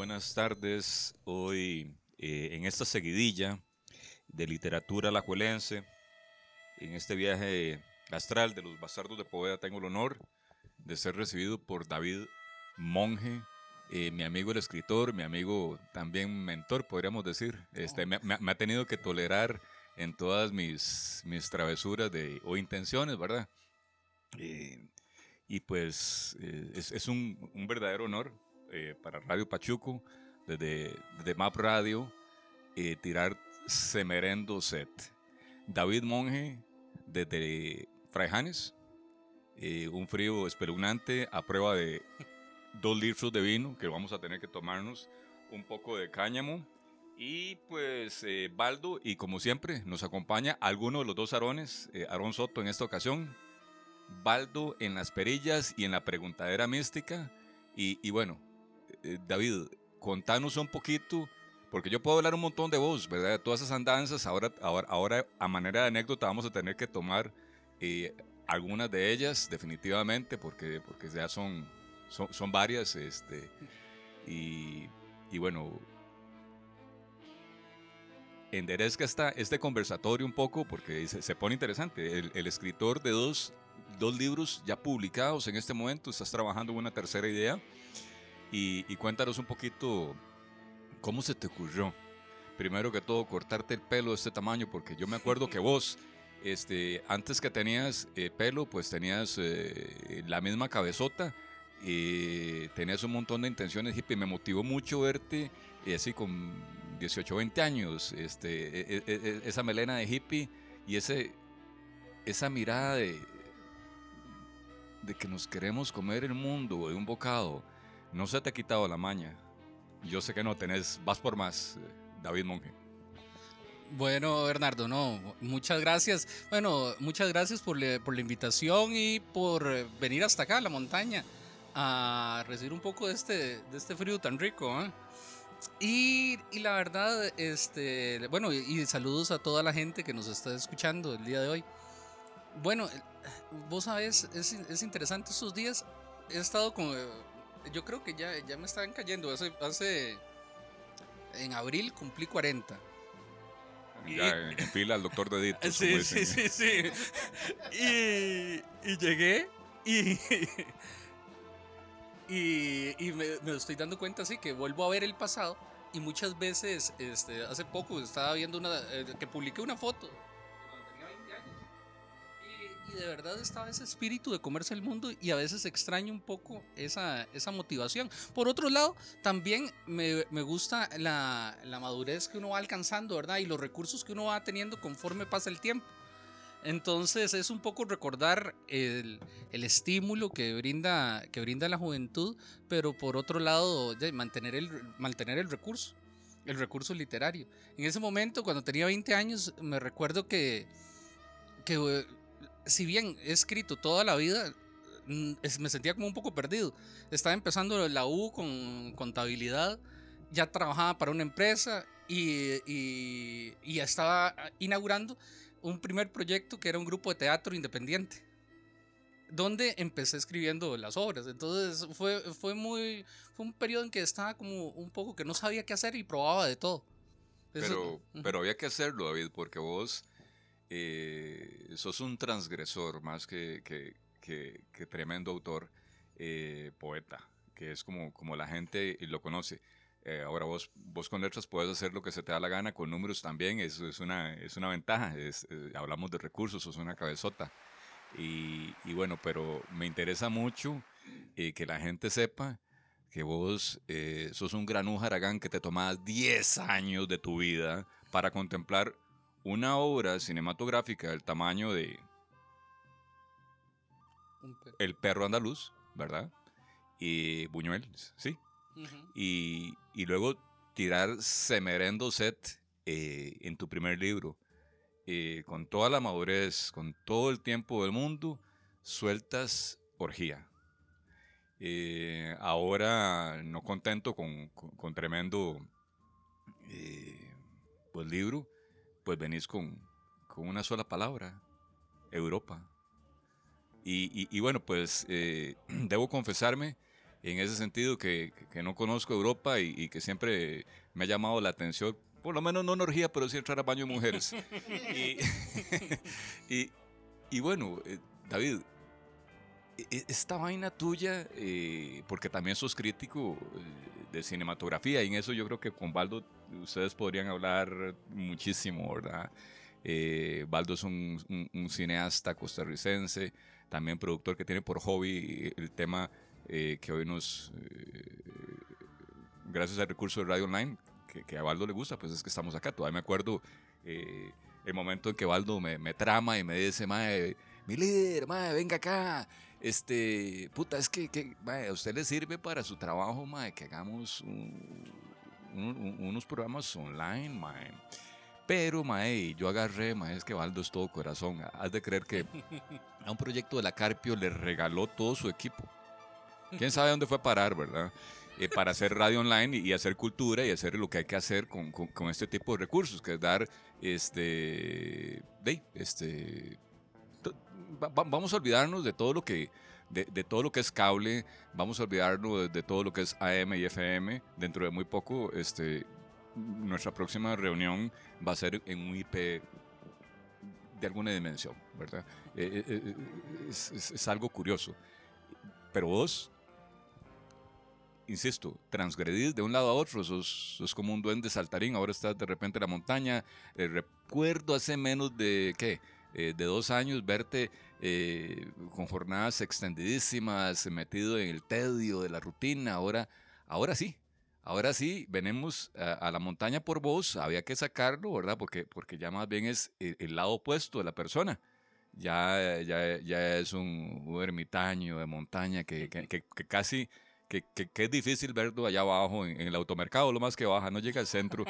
Buenas tardes. Hoy, eh, en esta seguidilla de literatura alajuelense, en este viaje astral de los bastardos de Poveda, tengo el honor de ser recibido por David Monge, eh, mi amigo el escritor, mi amigo también mentor, podríamos decir. Este, me, me ha tenido que tolerar en todas mis, mis travesuras de, o intenciones, ¿verdad? Eh, y pues eh, es, es un, verdadero honor eh, para Radio Pachuco, desde, desde Map Radio, tirar Semerendo Set. David Monge, desde Fraijanes, un frío espeluznante a prueba de dos litros de vino que vamos a tener que tomarnos, un poco de cáñamo y pues eh, Baldo, y como siempre, nos acompaña alguno de los dos Arones, eh, Aarón Soto en esta ocasión, Baldo en las perillas y en la preguntadera mística. Y, bueno, eh, David, contanos un poquito, porque yo puedo hablar un montón de vos, ¿verdad? Todas esas andanzas, ahora, ahora, ahora a manera de anécdota vamos a tener que tomar algunas de ellas, definitivamente, porque, porque ya son, son, son varias. Este, y, y bueno, enderezca esta, este conversatorio un poco porque se, se pone interesante. El, escritor de dos, dos, libros ya publicados en este momento, estás trabajando en una tercera idea y, cuéntanos un poquito cómo se te ocurrió. Primero que todo, cortarte el pelo de este tamaño, porque yo me acuerdo que vos, este, antes que tenías eh, pelo, pues tenías eh, la misma cabezota y tenías un montón de intenciones hippie. Me motivó mucho verte eh, así con 18, 20 años, este, e, e, e, esa melena de hippie y ese, esa mirada de, de que nos queremos comer el mundo de un bocado, no se te ha quitado la maña. Yo sé que no tenés, vas por más, eh, David Monge. Bueno, Bernardo, no, muchas gracias. Bueno, muchas gracias por, la invitación y por eh, venir hasta acá, a la montaña, a recibir un poco de este, este frío tan rico. ¿eh? Y, la verdad, este, bueno, y, saludos a toda la gente que nos está escuchando el día de hoy. Bueno, vos sabés, es, es interesante estos días. He estado con. Yo creo que ya, ya me están cayendo. Hace, hace. En abril cumplí 40. Ya en fila al doctor de Edith. Sí, sí, sí, sí. Y, y llegué y y, me, estoy dando cuenta así que vuelvo a ver el pasado y muchas veces, este, hace poco estaba viendo una, eh, que publiqué una foto de verdad estaba ese espíritu de comerse el mundo y a veces extraño un poco esa, esa motivación. Por otro lado, también me, me gusta la, la madurez que uno va alcanzando, ¿verdad? Y los recursos que uno va teniendo conforme pasa el tiempo. Entonces es un poco recordar el, el, estímulo que brinda, que brinda la juventud, pero por otro lado mantener, el, mantener el recurso, el recurso literario. En ese momento, cuando tenía 20 años, me recuerdo que, que si bien he escrito toda la vida, mm, me sentía como un poco perdido. Estaba empezando la U con contabilidad, ya trabajaba para una empresa y, y, estaba inaugurando un primer proyecto que era un grupo de teatro independiente, donde empecé escribiendo las obras. Entonces fue, fue, muy, fue un periodo en que estaba como un poco que no sabía qué hacer y probaba de todo. Pero, pero había que hacerlo, David, porque vos eh, sos un transgresor más que, que, que, tremendo autor, eh, poeta, que es como, como la gente lo conoce. Eh, ahora vos, vos con letras puedes hacer lo que se te da la gana, con números también, eso es una, es una ventaja. Es, eh, hablamos de recursos, sos una cabezota. Y, y bueno, pero me interesa mucho eh, que la gente sepa que vos sos un granú Aragán que te tomas 10 años de tu vida para contemplar una obra cinematográfica del tamaño de El perro andaluz, ¿verdad? Y Buñuel, sí, y, y, luego tirar Semerendo Set eh, en tu primer libro. Eh, con toda la madurez, con todo el tiempo del mundo, sueltas orgía. Eh, ahora, no contento con, con, tremendo pues, libro, pues venís con, con, una sola palabra, Europa. Y, y, y bueno, pues debo confesarme en ese sentido que, que no conozco Europa y, y, que siempre me ha llamado la atención, por lo menos no en orgía, pero sí entrar a baño de mujeres. y, bueno, eh, David, e, e, esta vaina tuya, eh, porque también sos crítico eh, de cinematografía y en eso yo creo que con Baldo ustedes podrían hablar muchísimo, ¿verdad? Eh, Baldo es un, cineasta costarricense, también productor que tiene por hobby el tema eh, que hoy nos, eh, gracias al recurso de Radio Online, que, que, a Baldo le gusta, pues es que estamos acá. Todavía me acuerdo eh, el momento en que Baldo me, me trama y me dice, mae, mi líder, mae, venga acá. Este, puta, es que, que a usted le sirve para su trabajo, mae, que hagamos un, un, unos programas online, mae. Pero, mae, yo agarré, mae, es que Baldo es todo corazón. Has de creer que a un proyecto de la Carpio le regaló todo su equipo. Quién sabe dónde fue a parar, ¿verdad? Eh, para hacer radio online y, hacer cultura y hacer lo que hay que hacer con, con, con este tipo de recursos, que es dar, este, de, este, va, vamos a olvidarnos de todo lo que, de, todo lo que es cable, vamos a olvidarnos de, todo lo que es AM y FM. Dentro de muy poco, este, nuestra próxima reunión va a ser en un IP de alguna dimensión, ¿verdad? Eh, eh, es, es, algo curioso. Pero vos insisto, transgredís de un lado a otro, sos, sos, como un duende saltarín, ahora estás de repente en la montaña. Eh, recuerdo hace menos de, ¿qué? Eh, de dos años verte eh, con jornadas extendidísimas, metido en el tedio de la rutina, ahora, ahora sí. Ahora sí, venimos a, la montaña por vos, había que sacarlo, ¿verdad? Porque, porque ya más bien es el, el lado opuesto de la persona. Ya, ya, ya es un, ermitaño de montaña que, que, que, casi que, que, que, es difícil verlo allá abajo en, en, el automercado, lo más que baja, no llega al centro,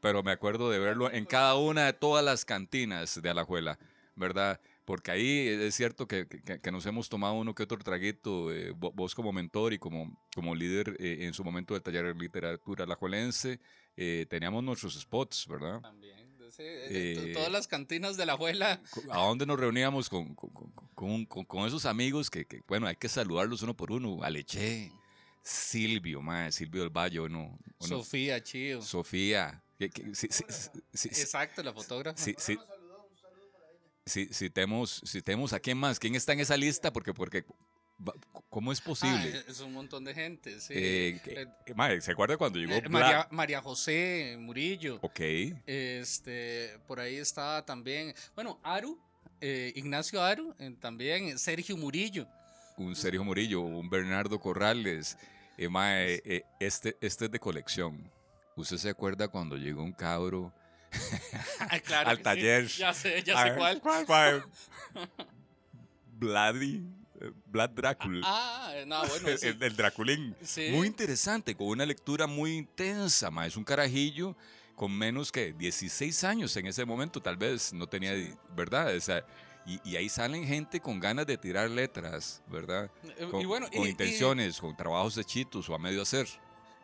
pero me acuerdo de verlo en cada una de todas las cantinas de Alajuela, ¿verdad? Porque ahí es cierto que, que nos hemos tomado uno que otro traguito, eh, vos como mentor y como, como líder eh, en su momento del taller de literatura alajuelense, eh, teníamos nuestros spots, ¿verdad? También. Sí, eh, todas las cantinas de la abuela. ¿A dónde nos reuníamos con, con, con, con esos amigos que, que, bueno, hay que saludarlos uno por uno? Aleche, Silvio, mae, Silvio del Valle, ¿no? ¿o no? Sofía, chido. Sofía. Que, que, sí, sí, sí, Exacto, la fotógrafa. Sí, sí. Si, si, tenemos, si tenemos a quién más, quién está en esa lista, porque, porque ¿cómo es posible? Ah, es un montón de gente, sí. Eh, eh, madre, ¿Se acuerda cuando llegó eh, María, María, José Murillo? Ok. Este, por ahí estaba también, bueno, Aru, eh, Ignacio Aru, también Sergio Murillo un Sergio Murillo, un Bernardo Corrales. Eh, mae, eh, este, este es de colección. ¿Usted se acuerda cuando llegó un cabro claro al taller? Sí. Ya sé, ya sé cuál. ¿Cuál, cuál? Bloody. Vlad Drácula. Ah, no, bueno. Sí. el, el, Draculín. Sí. Muy interesante, con una lectura muy intensa, ma. Es un carajillo con menos que 16 años en ese momento, tal vez no tenía, ¿verdad? O sea, y, y, ahí salen gente con ganas de tirar letras, ¿verdad? Con, y bueno, con y, intenciones, con trabajos hechitos o a medio hacer.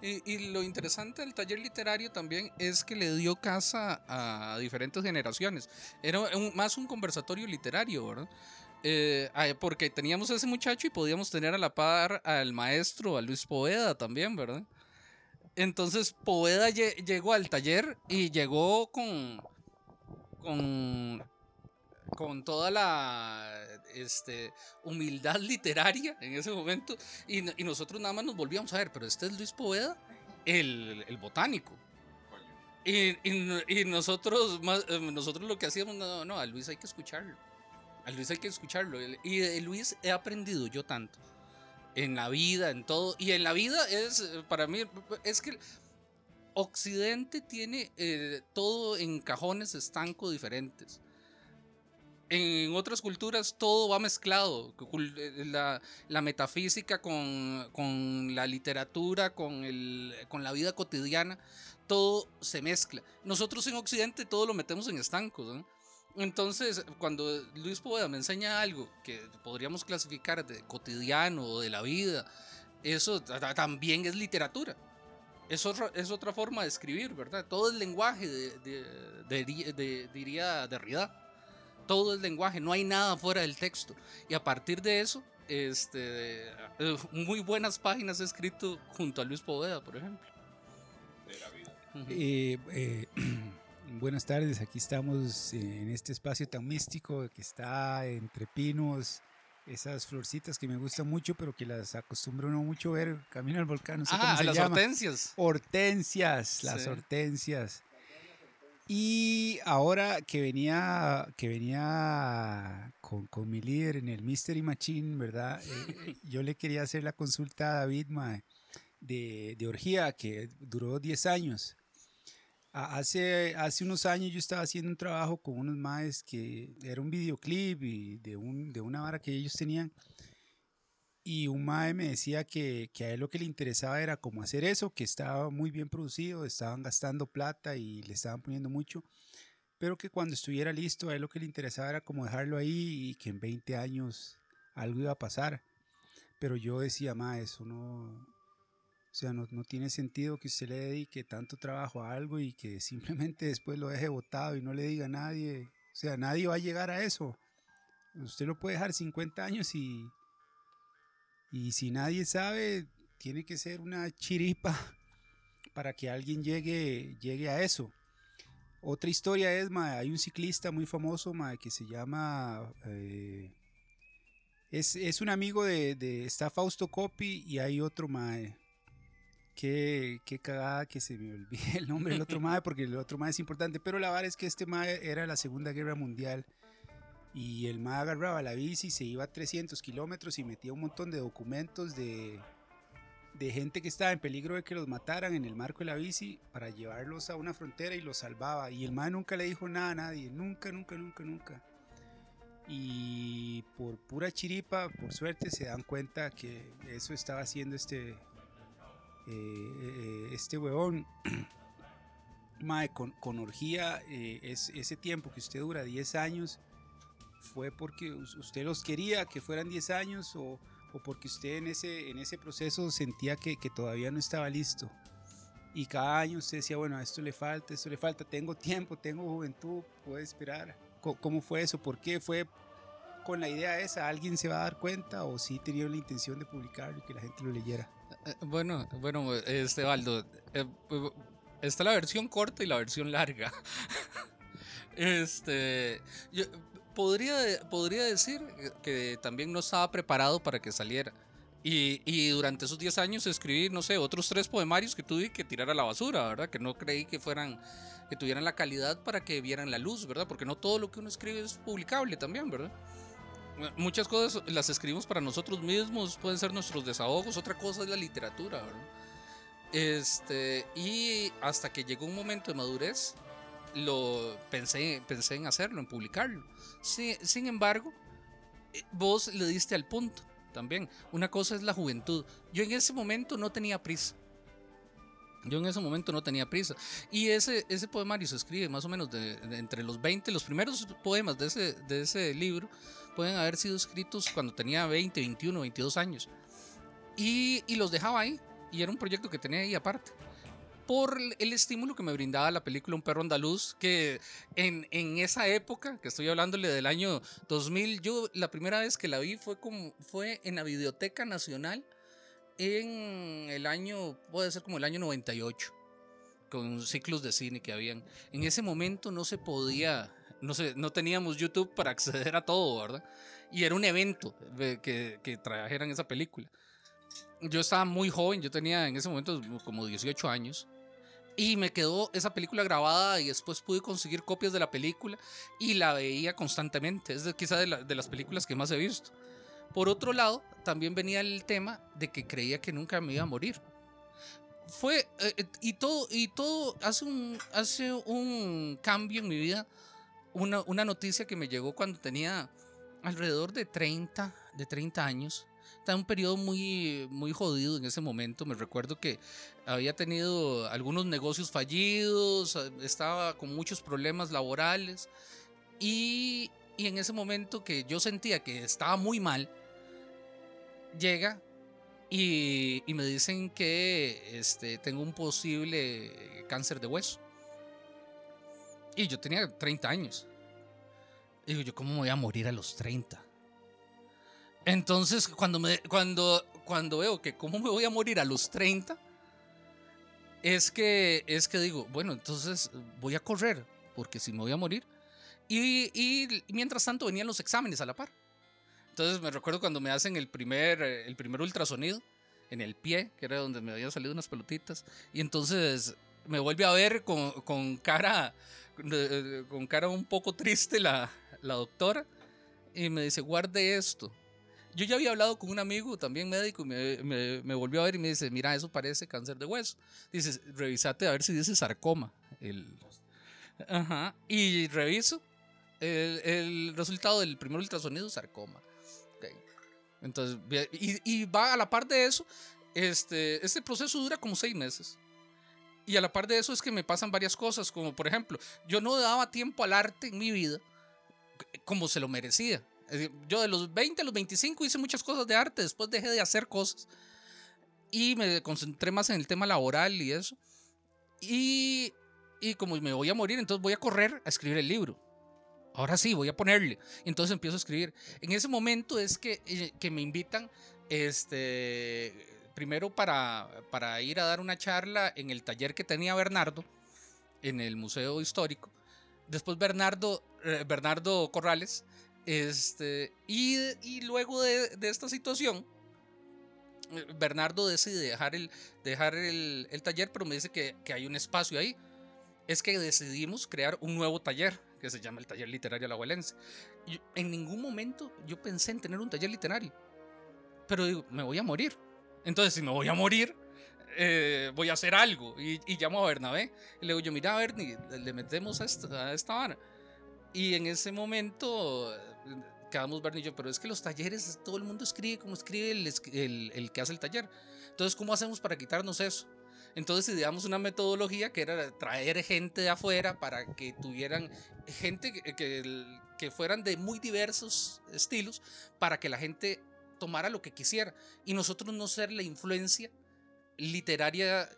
Y, lo interesante del taller literario también es que le dio casa a diferentes generaciones. Era más un conversatorio literario, ¿verdad? Eh, porque teníamos a ese muchacho y podíamos tener a la par al maestro, a Luis Poeda también, ¿verdad? Entonces Poeda llegó al taller y llegó con, con con toda la este, humildad literaria en ese momento. Y, nosotros nada más nos volvíamos a ver, pero este es Luis Poveda, el, el botánico. Y, y, nosotros, eh, nosotros lo que hacíamos, no, no, a Luis hay que escucharlo. A Luis hay que escucharlo. Y de Luis he aprendido yo tanto. En la vida, en todo. Y en la vida es, para mí, es que Occidente tiene eh, todo en cajones estanco diferentes en otras culturas todo va mezclado, la, la metafísica con, con, la literatura, con, el, con la vida cotidiana, todo se mezcla. Nosotros en Occidente todo lo metemos en estancos. ¿no? Entonces, cuando Luis Poveda me enseña algo que podríamos clasificar de cotidiano o de la vida, eso también es literatura. Es otra, es otra forma de escribir, ¿verdad? Todo el lenguaje, de, de, de, de diría Derrida todo es lenguaje, no hay nada fuera del texto. Y a partir de eso, este, eh, muy buenas páginas escrito junto a Luis Poveda, por ejemplo. De la vida. Eh, eh, buenas tardes, aquí estamos en este espacio tan místico que está entre pinos, esas florcitas que me gustan mucho, pero que las acostumbro uno mucho ver camino al volcán, no sé Ah, cómo se las llama. hortensias. Hortensias, las Sí. hortensias. Y ahora que venía, que venía con, con mi líder en el Mystery Machine, ¿verdad? Eh, yo le quería hacer la consulta a David mae, de, de Orgía, que duró 10 años. A- Hace, hace unos años yo estaba haciendo un trabajo con unos maes que era un videoclip y de, un, de una vara que ellos tenían. Y un mae me decía que, que a él lo que le interesaba era como hacer eso, que estaba muy bien producido, estaban gastando plata y le estaban poniendo mucho, pero que cuando estuviera listo a él lo que le interesaba era como dejarlo ahí y que en 20 años algo iba a pasar. Pero yo decía, mae, eso no, o sea, no, no tiene sentido que usted le dedique tanto trabajo a algo y que simplemente después lo deje botado y no le diga a nadie. O sea, nadie va a llegar a eso. Usted lo puede dejar 50 años y, y si nadie sabe, tiene que ser una chiripa para que alguien llegue, llegue a eso. Otra historia es, hay un ciclista muy famoso mae, que se llama... eh, es, es un amigo de, de... Está Fausto Coppi y hay otro mae. Qué, qué cagada que se me olvide el nombre del otro mae porque el otro mae es importante. Pero la verdad es que este mae era la Segunda Guerra Mundial y el mae agarraba la bici, se iba a 300 kilómetros y metía un montón de documentos de, de gente que estaba en peligro de que los mataran en el marco de la bici para llevarlos a una frontera y los salvaba. Y el mae nunca le dijo nada a nadie, nunca, nunca, nunca, nunca. Y por pura chiripa, por suerte, se dan cuenta que eso estaba haciendo este, eh, eh, este huevón. Mae, con, con orgía, eh, es, ese tiempo que usted dura 10 años, fue porque us- usted los quería que fueran 10 años o, o porque usted en ese, en ese proceso sentía que, que todavía no estaba listo. Y cada año usted decía, bueno, a esto le falta, esto le falta, tengo tiempo, tengo juventud, puedo esperar. Co- ¿Cómo fue eso? ¿Por qué fue con la idea esa? ¿Alguien se va a dar cuenta o sí tenía la intención de publicarlo y que la gente lo leyera? Eh, Bueno, bueno, este Baldo, eh, eh, está la versión corta y la versión larga. este, podría, podría decir que también no estaba preparado para que saliera. Y, y durante esos 10 años escribí, no sé, otros tres poemarios que tuve que tirar a la basura, ¿verdad? Que no creí que fueran, que tuvieran la calidad para que vieran la luz, ¿verdad? Porque no todo lo que uno escribe es publicable también, ¿verdad? Muchas cosas las escribimos para nosotros mismos, pueden ser nuestros desahogos, otra cosa es la literatura, ¿verdad? Este, y hasta que llegó un momento de madurez, lo pensé, pensé en hacerlo, en publicarlo. Sí, sin embargo, eh, vos le diste al punto también. Una cosa es la juventud. Yo en ese momento no tenía prisa. Yo en ese momento no tenía prisa. Y ese, ese poemario se escribe más o menos de, de entre los 20, los primeros poemas de ese, de ese libro pueden haber sido escritos cuando tenía 20, 21, 22 años. Y, y los dejaba ahí. Y era un proyecto que tenía ahí aparte. Por el- estímulo que me brindaba la película Un perro andaluz, que en, en esa época, que estoy hablándole del año 2000, yo la primera vez que la vi fue, como, fue en la Biblioteca Nacional en el año, puede ser como el año 98, con ciclos de cine que habían. En ese momento no se podía, no, se, no teníamos YouTube para acceder a todo, ¿verdad? Y era un evento eh, que, que trajeran esa película. Yo estaba muy joven, yo tenía en ese momento como 18 años. Y me quedó esa película grabada y después pude conseguir copias de la película y la veía constantemente. Es quizá de las películas que más he visto. Por otro lado, también venía el tema de que creía que nunca me iba a morir. Fue, eh, eh, y todo, y todo hace un, hace un cambio en mi vida. Una, una noticia que me llegó cuando tenía alrededor de 30, de 30 años. Estaba en un periodo muy, muy jodido en ese momento. Me recuerdo que había tenido algunos negocios fallidos, eh, estaba con muchos problemas laborales. Y, y en ese momento que yo sentía que estaba muy mal, llega y, y me dicen que este, tengo un posible cáncer de hueso. Y yo tenía 30 años. Digo, ¿yo cómo me voy a morir a los 30? Entonces, cuando, me, cuando, cuando veo que cómo me voy a morir a los 30, es que, es que digo, bueno, entonces voy a correr, porque si me voy a morir. Y, mientras tanto venían los exámenes a la par. Entonces me recuerdo cuando me hacen el primer, el primer ultrasonido en el pie, que era donde me habían salido unas pelotitas. Y entonces me vuelve a ver con, con cara, con cara un poco triste la, la doctora. Y me dice, guarde esto. Yo ya había hablado con un amigo también médico, me, me, me, volvió a ver y me dice, mira, eso parece cáncer de hueso. Dice, revisate a ver si dice sarcoma. El, ajá, y reviso el, el resultado del primer ultrasonido, sarcoma. Okay. Entonces, y, y, va a la par de eso, este, este proceso dura como seis meses. Y a la par de eso es que me pasan varias cosas, como por ejemplo, yo no daba tiempo al arte en mi vida como se lo merecía. Yo de los 20 a los 25 hice muchas cosas de arte, después dejé de hacer cosas y me concentré más en el tema laboral y eso. Y, y como me voy a morir, entonces voy a correr a escribir el libro. Ahora sí, voy a ponerle. Entonces empiezo a escribir. En ese momento es que, eh, que me invitan, este, primero para, para ir a dar una charla en el taller que tenía Bernardo, en el Museo Histórico. Después Bernardo, eh, Bernardo Corrales este, y, y luego de, de, esta situación, eh, Bernardo decide dejar el, dejar el, el taller, pero me dice que, que, hay un espacio ahí. Es que decidimos crear un nuevo taller que se llama el Taller Literario Alajuelense. En ningún momento yo pensé en tener un taller literario, pero digo, me voy a morir. Entonces, si me voy a morir, eh, voy a hacer algo. Y, y, llamo a Bernabé. Y le digo, yo, mira, Bernie, le metemos a esta, a esta vara. Y en ese momento quedamos Bernie y yo, pero es que los talleres, todo el mundo escribe como escribe el, el, que hace el taller. Entonces, ¿cómo hacemos para quitarnos eso? Entonces ideamos una metodología que era traer gente de afuera para que tuvieran gente que, que, que fueran de muy diversos estilos para que la gente tomara lo que quisiera y nosotros no ser la influencia literaria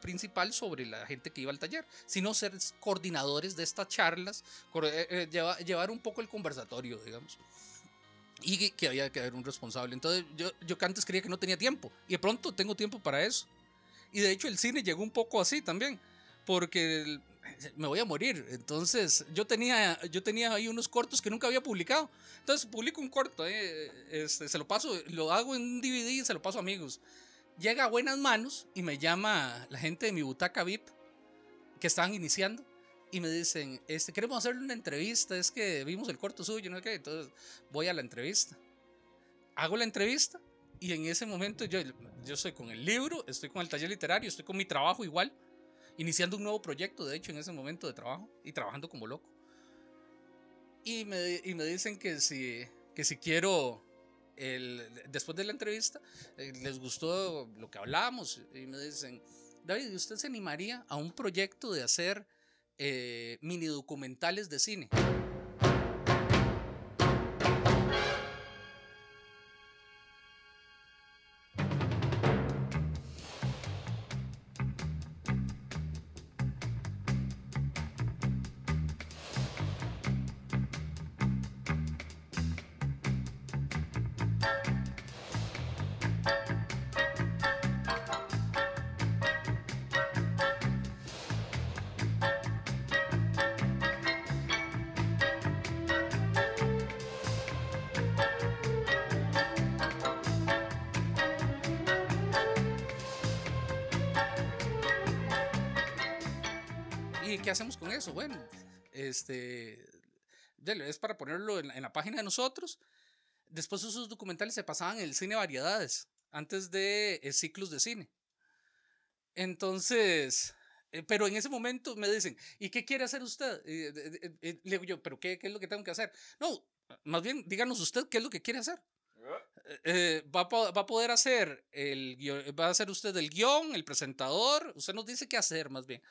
principal sobre la gente que iba al taller, sino ser coordinadores de estas charlas, eh, eh, llevar, un poco el conversatorio, digamos. Y que había que haber un responsable. Entonces yo, yo antes creía que no tenía tiempo y de pronto tengo tiempo para eso. Y de hecho el cine llegó un poco así también, porque me voy a morir. Entonces yo tenía, yo tenía ahí unos cortos que nunca había publicado. Entonces publico un corto, eh, este, se lo paso, lo hago en un DVD y se lo paso a amigos llega a buenas manos y me llama la gente de mi butaca VIP que estaban iniciando y me dicen, este, queremos hacerle una entrevista, es que vimos el corto suyo, ¿no? Entonces voy a la entrevista. Hago la entrevista y en ese momento yo, yo estoy con el libro, estoy con el taller literario, estoy con mi trabajo igual, iniciando un nuevo proyecto, de hecho, en ese momento de trabajo y trabajando como loco. Y me, y me dicen que si, que si quiero después de la entrevista, eh, les gustó lo que hablamos y me dicen, David, ¿usted se animaría a un proyecto de hacer eh, mini documentales de cine? Este, es para ponerlo en la, página de nosotros. Después esos documentales se pasaban en el cine variedades, antes de eh, ciclos de cine. Entonces, eh, pero en ese momento me dicen, ¿y qué quiere hacer usted? Eh, eh, le digo yo, ¿pero qué, qué, es lo que tengo que hacer? No, más bien díganos usted qué es lo que quiere hacer. Va, va, a poder hacer el va a hacer usted el guion, el presentador, usted nos dice qué hacer más bien.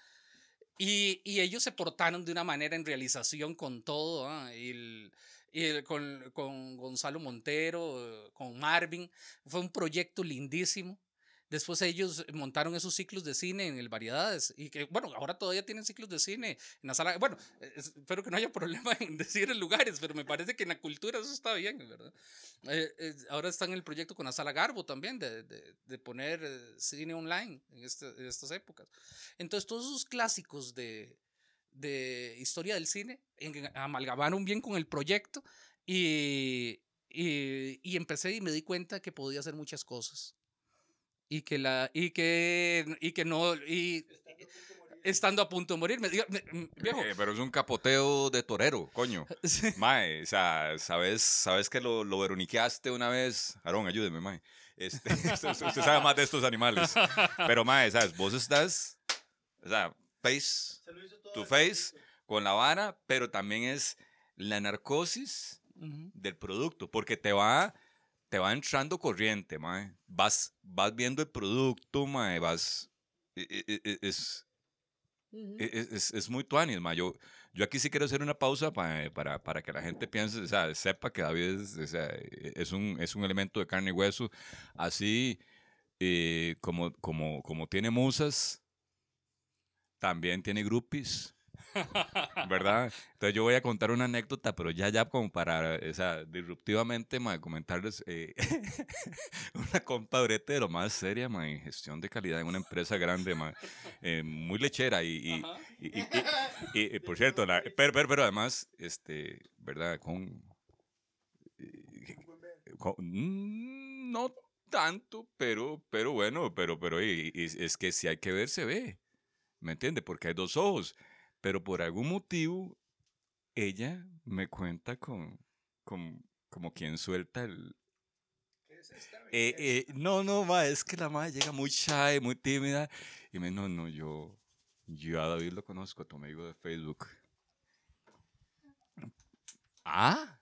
Y, y, ellos se portaron de una manera en realización con todo, ¿eh? el, con, con, Gonzalo Montero, con Marvin. Fue un proyecto lindísimo. Después ellos montaron esos ciclos de cine en el Variedades y que, bueno, ahora todavía tienen ciclos de cine en la sala. Bueno, es- espero que no haya problema en decir lugares, pero me parece que en la cultura eso está bien, ¿verdad? Eh, eh, ahora están en el proyecto con la sala Garbo también de, de- de poner eh, cine online en, este- en estas épocas. Entonces, todos esos clásicos de, de historia del cine en- amalgamaron bien con el proyecto y, y, y empecé y me di cuenta que podía hacer muchas cosas y que la y que y que no y estando a punto de morir me me- viejo Eh, pero es un capoteo de torero, coño. sí, Mae, o sea, ¿sabes, sabes que lo, lo veroniqueaste una vez? Aarón, ayúdeme, mae. Este, usted, usted sabe más de estos animales. Pero, mae, ¿sabes? Vos estás, o sea, face to face con la vara, pero también es la narcosis ujú, del producto, porque te va, te va entrando corriente, mae. Vas, vas viendo el producto, mae, vas... e- e- e- Es, es, es, es muy tuanis, ma. Yo, yo aquí sí quiero hacer una pausa pa- para, para que la gente piense, o sea, sepa que David es, o sea, es, un, es un elemento de carne y hueso. Así eh, como, como, como tiene musas, también tiene groupies. ¿Verdad? Entonces yo voy a contar una anécdota, pero ya, ya como para, o sea, disruptivamente, ma, comentarles eh, una compadrete de lo más seria, ma, en gestión de calidad en una empresa grande, ma, eh, muy lechera y, y, Ajá. y, y- y- y, por cierto, la- pero, pero, pero además, este, ¿verdad? Con, eh, con- mm, no tanto, pero, pero bueno, pero, pero y- y es que si hay que ver, se ve, ¿me entiende? Porque hay dos ojos, pero por algún motivo, ella me cuenta con, con como quien suelta el... Eh, eh, no, no, ma, es que la madre llega muy shy, muy tímida. Y me no, no, yo, yo a David lo conozco, a tu amigo de Facebook. Ah,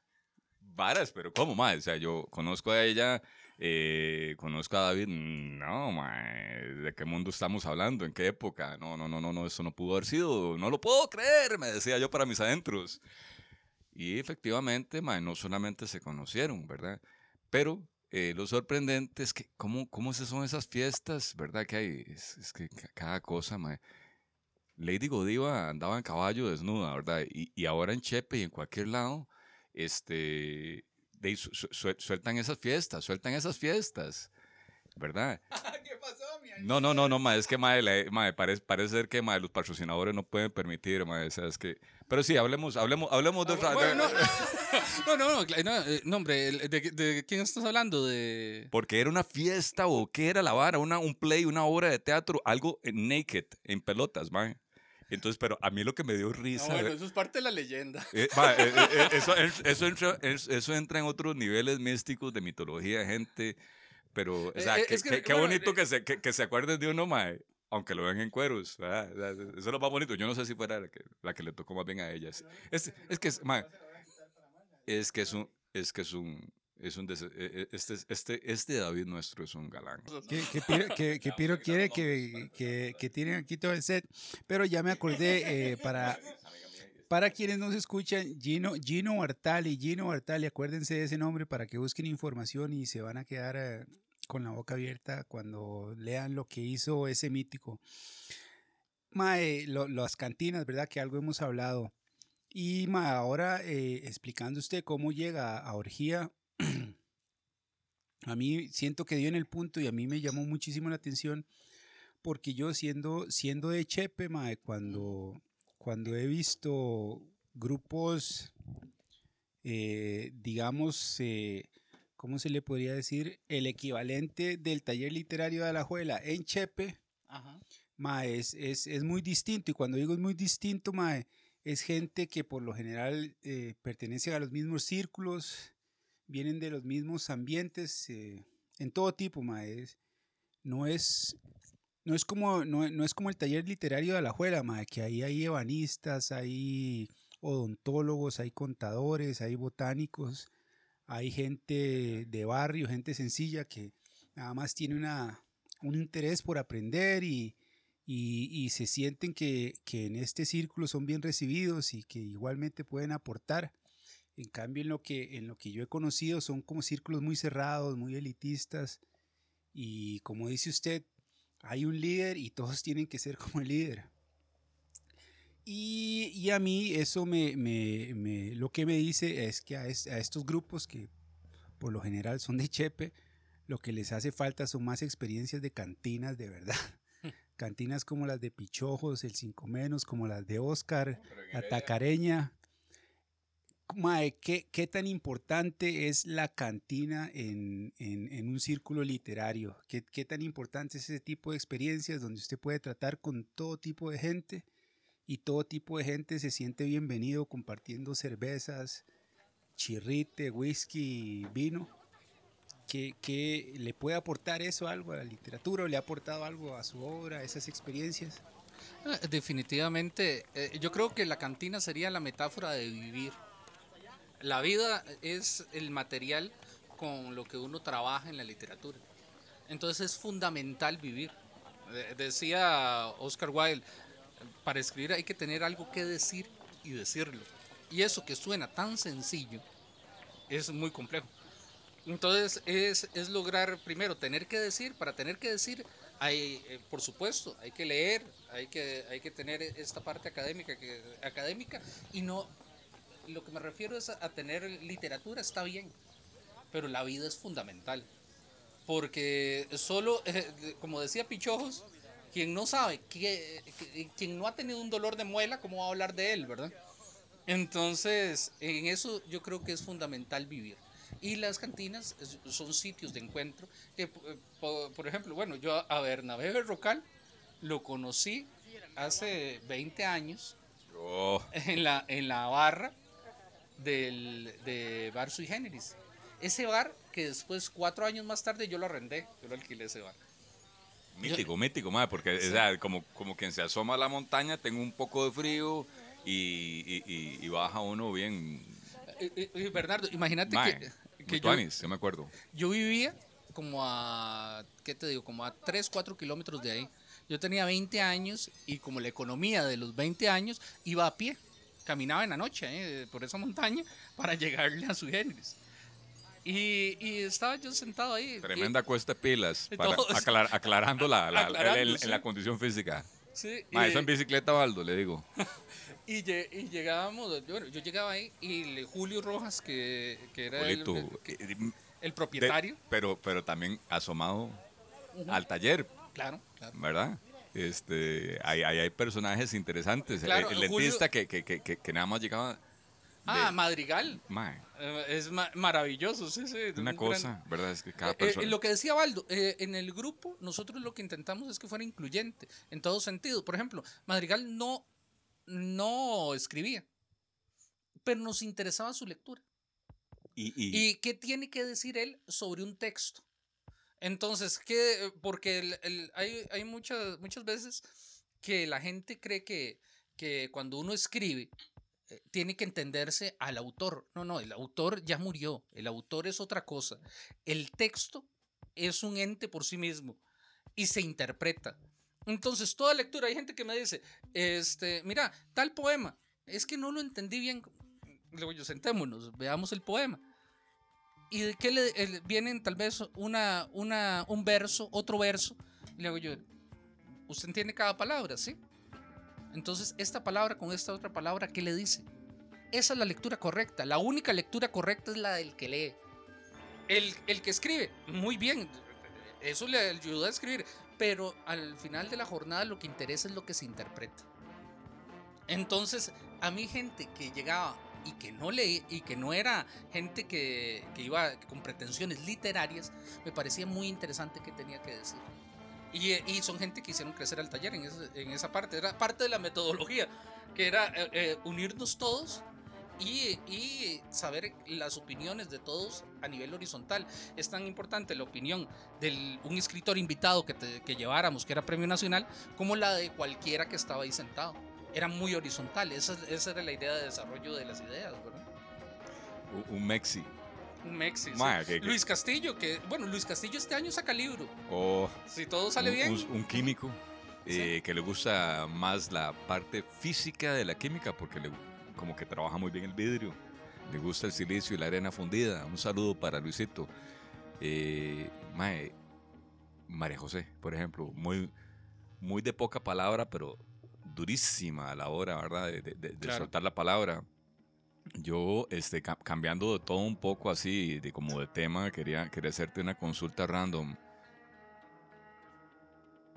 varas, pero ¿cómo, ma? O sea, yo conozco a ella, eh, conozco a David. No, ma, ¿de qué mundo estamos hablando? ¿En qué época? No, no, no, no, no, eso no pudo haber sido. No lo puedo creer, me decía yo para mis adentros. Y efectivamente, ma, no solamente se conocieron, ¿verdad? Pero eh, lo sorprendente es que, ¿cómo, cómo son esas fiestas, verdad? Que hay, es, es que ca- cada cosa, ma. Lady Godiva andaba en caballo desnuda, ¿verdad? Y, y ahora en Chepe y en cualquier lado, este, de, su- su- suel- sueltan esas fiestas, sueltan esas fiestas, ¿verdad? ¿Qué pasó, mi No, no, no, no, ma, es que ma, la- ma, parece, parece ser que ma, los patrocinadores no pueden permitir, ma, o sea, es que... Pero sí, hablemos, hablemos, hablemos de otra... Ah, Bueno, de- no, no, no, no, eh, no, hombre, el- ¿de, de quién estás hablando? De... Porque era una fiesta o qué era la vara, una, un play, una obra de teatro, algo naked, en pelotas, man. Entonces, pero a mí lo que me dio risa... bueno, eso es parte de la leyenda. eh, ma, eh, eh, eh, eso, eso, entra, es- eso entra en otros niveles místicos de mitología, gente. Pero, o sea, Eh, eh, qué, es que, qué- qué bueno, bonito eh, que se, que, que se acuerden de uno, mae, aunque lo ven en cueros. ¿verdad? Eso es lo más bonito. Yo no sé si fuera la que, la que le tocó más bien a ellas. Es, es que es, es que es un, es que es un, es un, des- eh, eh, este, este, este David nuestro es un galán. Que, que Piro, que- que Piro quiere que, que, que tienen aquí todo el set, pero ya me acordé, eh, para, para quienes nos escuchan, Gino, Gino Bartali, Gino Bartali, acuérdense de ese nombre para que busquen información y se van a quedar eh, con la boca abierta cuando lean lo que hizo ese mítico. Mae, lo- las cantinas, ¿verdad? Que algo hemos hablado. Y mae, ahora eh, explicando usted cómo llega a Orgía, a mí siento que dio en el punto y a mí me llamó muchísimo la atención porque yo siendo, siendo de Chepe, mae, cuando, cuando he visto grupos, eh, digamos, eh, ¿cómo se le podría decir? El equivalente del taller literario de Alajuela en Chepe, Ajá. mae, es, es, es muy distinto. Y cuando digo es muy distinto, mae, es gente que por lo general eh, pertenece a los mismos círculos, vienen de los mismos ambientes, eh, en todo tipo, no es, no es como, no, no es como el taller literario de Alajuela, mae, que ahí hay ebanistas, hay odontólogos, hay contadores, hay botánicos, hay gente de barrio, gente sencilla que nada más tiene una, un interés por aprender y, y, y se sienten que, que en este círculo son bien recibidos y que igualmente pueden aportar. En cambio, en lo que, en lo que yo he conocido son como círculos muy cerrados, muy elitistas Y como dice usted, hay un líder y todos tienen que ser como el líder. Y, y a mí eso me, me, me, lo que me dice es que a, es, a, estos grupos que por lo general son de Chepe, lo que les hace falta son más experiencias de cantinas de verdad. cantinas como las de Pichojos, el Cinco Menos, como las de Oscar, la Tacareña. Mae, ¿qué, ¿qué, tan importante es la cantina en, en, en un círculo literario? ¿Qué, ¿Qué, tan importante es ese tipo de experiencias donde usted puede tratar con todo tipo de gente y todo tipo de gente se siente bienvenido compartiendo cervezas, chirrite, whisky, vino? ¿Qué, ¿Qué, le puede aportar eso algo a la literatura o le ha aportado algo a su obra, a esas experiencias? Ah, definitivamente, eh, yo creo que la cantina sería la metáfora de vivir la vida es el material con lo que uno trabaja en la literatura. Entonces es fundamental vivir. Decía Oscar Wilde, para escribir hay que tener algo que decir y decirlo. Y eso que suena tan sencillo es muy complejo. Entonces es, es lograr primero tener que decir, para tener que decir hay, eh, por supuesto, hay que leer, hay que, hay que tener esta parte académica, que, académica y no lo que me refiero es a, tener literatura, está bien, pero la vida es fundamental. Porque solo, eh, como decía Pichojos, quien no sabe, que, quien no ha tenido un dolor de muela, ¿cómo va a hablar de él, verdad? Entonces, en eso yo creo que es fundamental vivir. Y las cantinas son sitios de encuentro. Que, eh, por, por, ejemplo, bueno, yo a Bernabé Berrocal lo conocí hace 20 años oh. en, la, en la barra del, de Bar Sui Generis. Ese bar que después, cuatro años más tarde, yo lo arrendé, yo lo alquilé ese bar. Mítico, yo, mítico, madre, porque sí. o sea, como, como quien se asoma a la montaña, tengo un poco de frío y, y, y baja uno bien. Eh, eh, Bernardo, imagínate mae, que, que yo, yo me acuerdo. Yo vivía como a, ¿qué te digo? Como a 3, 4 kilómetros de ahí. Yo tenía 20 años y como la economía de los 20 años iba a pie caminaba en la noche eh, por esa montaña para llegarle a su génesis. Y, y, estaba yo sentado ahí. Tremenda y, cuesta pilas, para aclar, aclarando, la, la, aclarando el, sí. la, condición física. Sí, Ma, eso en bicicleta, Baldo, le digo. y, y, llegábamos, yo llegaba ahí y Julio Rojas, que, que era Julito, el, el, el, propietario. De, pero, pero también asomado uh -huh. al taller. Claro, claro. ¿Verdad? Este, hay, personajes interesantes. Claro, el, el dentista que, que, que, que, nada más llegaba. De, ah, Madrigal. Mae. Eh, es ma maravilloso, sí, sí. Una un cosa, gran... ¿verdad? Es que cada persona. Eh, lo que decía Baldo, eh, en el grupo nosotros lo que intentamos es que fuera incluyente en todo sentido. Por ejemplo, Madrigal no, no escribía, pero nos interesaba su lectura. ¿Y, y... ¿Y qué tiene que decir él sobre un texto? Entonces, ¿qué? Porque el, el, hay, hay muchas, muchas veces que la gente cree que, que cuando uno escribe eh, tiene que entenderse al autor. No, no, el autor ya murió. El autor es otra cosa. El texto es un ente por sí mismo y se interpreta. Entonces, toda lectura, hay gente que me dice, este, mira, tal poema, es que no lo entendí bien. Luego yo sentémonos, veamos el poema y de qué le el, vienen tal vez una, una, un verso, otro verso. Y le digo yo, usted entiende cada palabra, ¿sí? Entonces, esta palabra con esta otra palabra, ¿qué le dice? Esa es la lectura correcta. La única lectura correcta es la del que lee. El, el que escribe, muy bien, eso le ayuda a escribir, pero al final de la jornada lo que interesa es lo que se interpreta. Entonces, a mí gente que llegaba y que no leí y que no era gente que, que, iba con pretensiones literarias, me parecía muy interesante que tenía que decir. Y, y son gente que hicieron crecer al taller en, ese, en, esa parte, era parte de la metodología, que era eh, eh, unirnos todos y, y, saber las opiniones de todos a nivel horizontal. Es tan importante la opinión de un escritor invitado que, te, que lleváramos, que era Premio Nacional, como la de cualquiera que estaba ahí sentado era muy horizontal. Esa, esa, era la idea de desarrollo de las ideas, ¿verdad? Un, un Mexi. Un Mexi. Ma, sí. que, Luis Castillo, que, bueno, Luis Castillo este año saca libro. Oh, si todo sale un, bien. Un, un químico eh, ¿Sí? que le gusta más la parte física de la química porque le, como que trabaja muy bien el vidrio. Le gusta el silicio y la arena fundida. Un saludo para Luisito. Eh, mae, María José, por ejemplo, muy, muy de poca palabra, pero durísima a la hora, ¿verdad? De, de- de- Claro. soltar la palabra. Yo, este, ca- cambiando de todo un poco así, de como de tema, quería, quería hacerte una consulta random.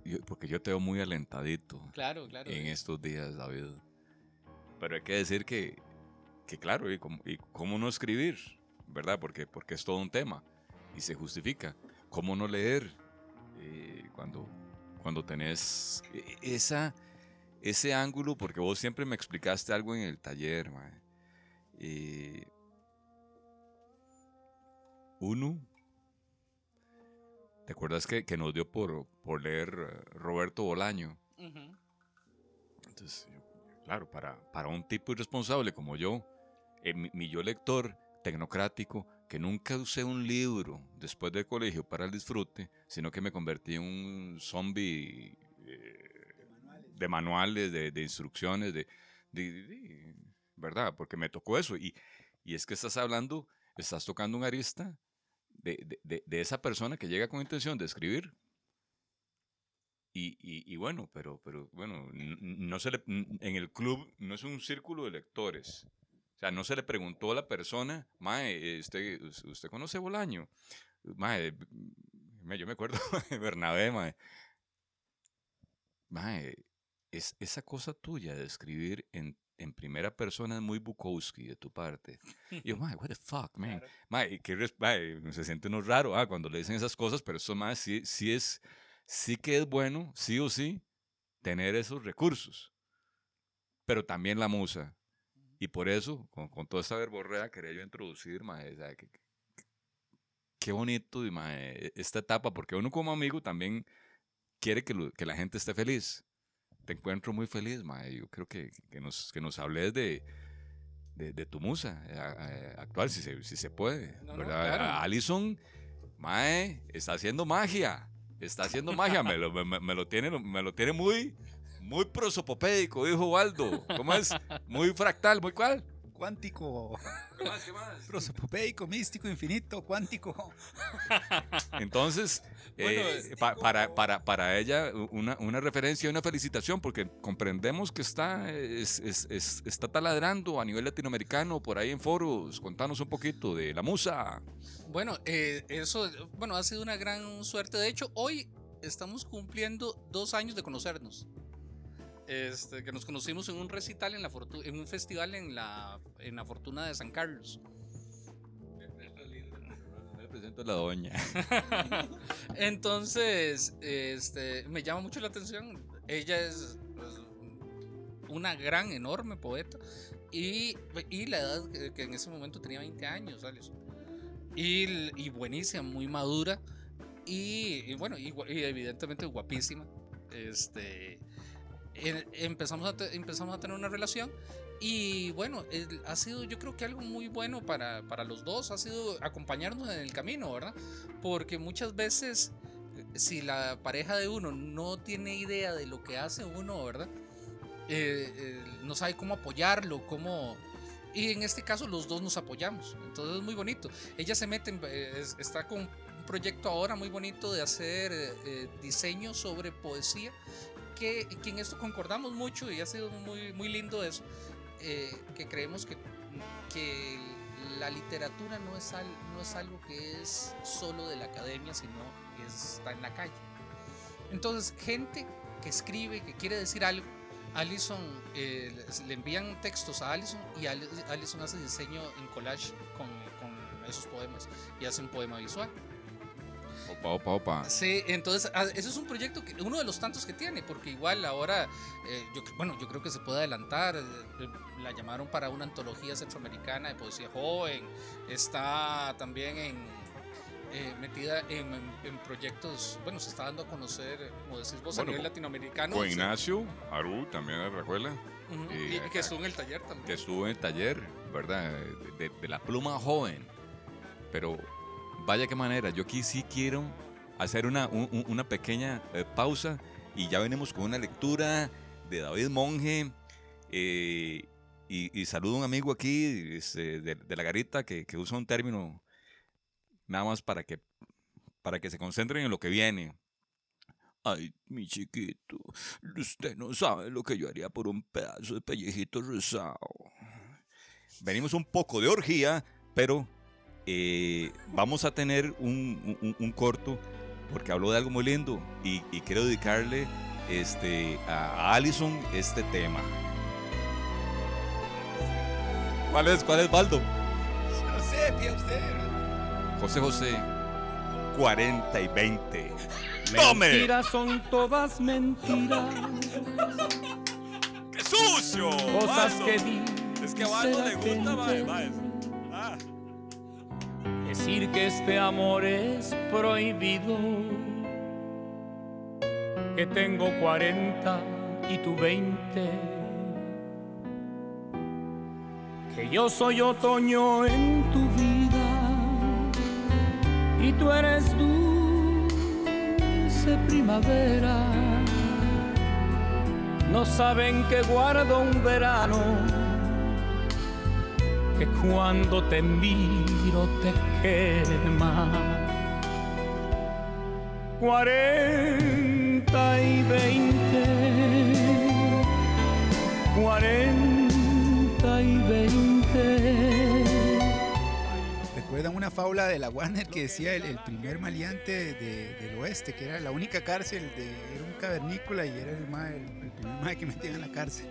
Yo- porque yo te veo muy alentadito Claro, claro. en eh, estos días, David. Pero hay que decir que, que claro, y cómo, y cómo no escribir, ¿verdad? Porque, porque es todo un tema y se justifica. ¿Cómo no leer eh, cuando, cuando tenés e- esa, ese ángulo? Porque vos siempre me explicaste algo en el taller, mae. Eh, uno, ¿te acuerdas que, que nos dio por, por leer eh, Roberto Bolaño? Entonces, yo- claro, para, para un tipo irresponsable como yo, eh, mi, mi yo lector tecnocrático, que nunca usé un libro después del colegio para el disfrute, sino que me convertí en un zombie eh, de manuales, de, de instrucciones, de, de- de- ¿verdad? Porque me tocó eso. Y, y es que estás hablando, estás tocando un arista de, esa persona que llega con intención de escribir. Y, y- y bueno, pero, pero bueno, no se le, en el club no es un círculo de lectores. O sea, no se le preguntó a la persona, Mae, ¿usted, usted conoce Bolaño? Mae, yo me acuerdo Bernabé, Mae. Mae, es, esa cosa tuya de escribir en, en primera persona es muy Bukowski de tu parte. Y yo, Mae, what the fuck, man. Claro. Mae, qué mae, se siente uno raro ah, cuando le dicen esas cosas, pero eso más sí, sí es, sí que es bueno, sí o sí, tener esos recursos. Pero también la musa. Y por eso, con, con toda esta verborrea, quería yo introducir, sea, que- qué bonito y, mae, esta etapa, porque uno como amigo también quiere que, lo- que la gente esté feliz. Te encuentro muy feliz, mae. Yo creo que, que, nos, que nos hables de, de, de tu musa eh, eh, actual, si se, si se puede. No, no, ¿verdad? claro. A- Alison, mae, está haciendo magia. Está haciendo magia. me, lo, me, me lo tiene, me lo tiene muy, muy prosopopédico, dijo Waldo. ¿Cómo es? Muy fractal, muy cuál. Cuántico, ¿Qué más? ¿Qué más? prosopopeico, místico, infinito, cuántico. Entonces, Bueno, eh, pa- para, para, para ella, una, una referencia y una felicitación, porque comprendemos que está, es- es- es- está taladrando a nivel latinoamericano por ahí en foros. Contanos un poquito de la musa. Bueno, eh, eso, bueno, ha sido una gran suerte. De hecho, hoy estamos cumpliendo dos años de conocernos. Este, que nos conocimos en un recital en la Fortu- en un festival en la, en la Fortuna de San Carlos. Me presento a la doña. Entonces, este, me llama mucho la atención. Ella es pues, una gran, enorme poeta. Y, y la edad que, que en ese momento tenía 20 años, Alison. Y, y buenísima, muy madura. Y, y bueno, y, y evidentemente guapísima. Este, empezamos, a te- empezamos a tener una relación. Y bueno, ha sido yo creo que algo muy bueno para, para los dos. Ha sido acompañarnos en el camino, ¿verdad? Porque muchas veces, eh, si la pareja de uno no tiene idea de lo que hace uno, ¿verdad? Eh, eh, no sabe cómo apoyarlo, cómo... Y en este caso los dos nos apoyamos. Entonces es muy bonito. Ella se mete, eh, es- está con un proyecto ahora muy bonito de hacer eh, eh, diseño sobre poesía, que, que en esto concordamos mucho y ha sido muy, muy lindo eso, eh, que creemos que, que la literatura no es, al- no es algo que es solo de la academia, sino que está en la calle. Entonces, gente que escribe, que quiere decir algo, Alison, eh, le envían textos a Alison y Alison hace diseño en collage con, con esos poemas y hace un poema visual. Opa, opa, opa. Sí, entonces ah, ese es un proyecto que uno de los tantos que tiene, porque igual ahora, eh, yo, bueno, yo creo que se puede adelantar. eh, eh, la llamaron para una antología centroamericana de poesía joven. Está también en eh, metida en, en- en proyectos, bueno, se está dando a conocer, como decís vos, Bueno, a nivel latinoamericano. Con. Ignacio Aru, también de la recuela, Ujú, y y, acá- que estuvo en el taller también. que estuvo en el taller, ¿verdad? De, de la pluma joven. Pero vaya qué manera, yo aquí sí quiero hacer una, un- un- una pequeña eh, pausa y ya venimos con una lectura de David Monge. eh, y, saludo a un amigo aquí este, de, la garita que, usa un término nada más para que, para que se concentren en lo que viene. Ay, mi chiquito, usted no sabe lo que yo haría por un pedazo de pellejito rosado. Venimos un poco de orgía, pero eh, vamos a tener un, un- un corto porque habló de algo muy lindo y, y quiero dedicarle este, a Allison este tema. ¿Cuál es? ¿Cuál es, Baldo? No sé, pida usted. José José, 40 y 20. ¡Tome! Mentiras son todas mentiras. ¡Qué sucio! Cosas Baldo! que di. Es que a Baldo le gusta, mae, mae. Decir que este amor es prohibido. Que tengo 40 y tú 20. Que yo soy otoño en tu vida. Y tú eres dulce primavera. No saben que guardo un verano que cuando te miro te quema. Cuarenta y veinte, cuarenta y veinte. ¿Recuerdan una fábula de la Warner que decía el, el primer maleante de- del oeste, que era la única cárcel de era un cavernícola y era el, el, el primer que metían en la cárcel?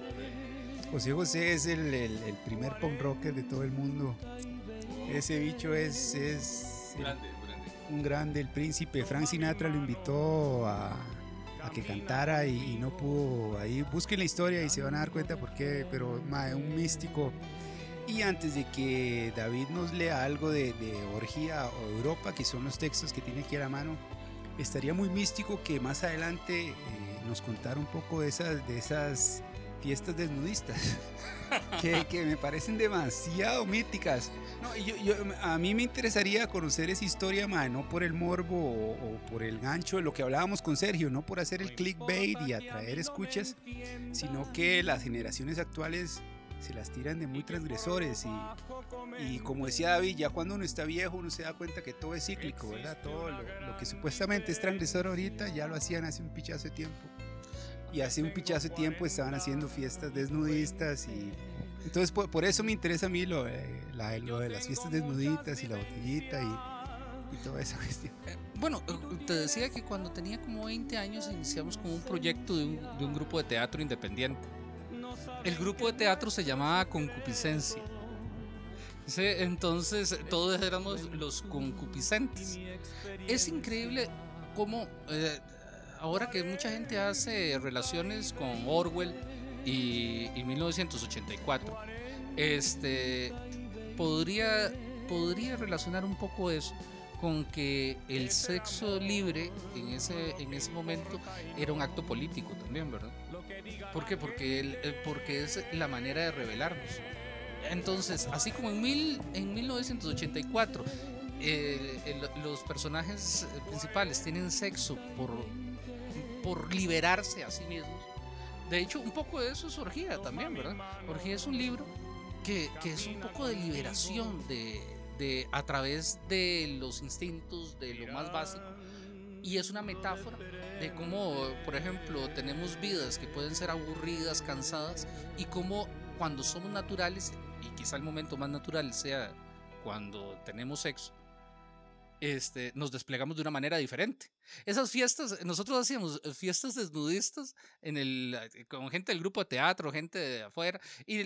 José José es el, el- el primer punk rocker de todo el mundo. Ese bicho es, es el- un grande, el príncipe. Frank Sinatra lo invitó a, a que cantara y, y no pudo. Ahí busquen la historia y se van a dar cuenta por qué, pero mae, un místico. Y antes de que David nos lea algo de, de Orgía o Europa, que son los textos que tiene aquí a la mano, estaría muy místico que más adelante eh, nos contara un poco de esas, de esas fiestas desnudistas, que, que me parecen demasiado míticas. No, yo, yo- a mí me interesaría conocer esa historia, no por el morbo o, por el gancho lo que hablábamos con Sergio, no por hacer el clickbait y atraer escuchas, sino que las generaciones actuales se las tiran de muy transgresores y, y como decía David, ya cuando uno está viejo uno se da cuenta que todo es cíclico, ¿verdad? Todo lo, lo que supuestamente es transgresor ahorita ya lo hacían hace un pichazo de tiempo. Y hace un pichazo de tiempo estaban haciendo fiestas desnudistas y entonces por, por eso me interesa a mí lo, lo de las fiestas desnuditas y la botellita y, y toda esa cuestión. Bueno, eh, te decía que cuando tenía como 20 años iniciamos como un proyecto de un, de un grupo de teatro independiente. El grupo de teatro se llamaba Concupiscencia. Entonces todos éramos los concupiscentes. Es increíble cómo eh, ahora que mucha gente hace relaciones con Orwell y, y 1984, este, podría, podría relacionar un poco eso con que el sexo libre en ese, en ese momento era un acto político también, ¿verdad? ¿Por qué? Porque, el- porque es la manera de rebelarnos. Entonces, así como en, mil, en 1984 eh, los personajes principales tienen sexo por, por liberarse a sí mismos, de hecho, un poco de eso es Orgía también, ¿verdad? Orgía es un libro que, que es un poco de liberación de, de, a través de los instintos, de lo más básico. Y es una metáfora de cómo, por ejemplo, tenemos vidas que pueden ser aburridas, cansadas, y cómo cuando somos naturales, y quizá el momento más natural sea cuando tenemos sexo, este, nos desplegamos de una manera diferente. Esas fiestas, nosotros hacíamos eh, fiestas desnudistas en el, eh, con gente del grupo de teatro, gente de afuera, y,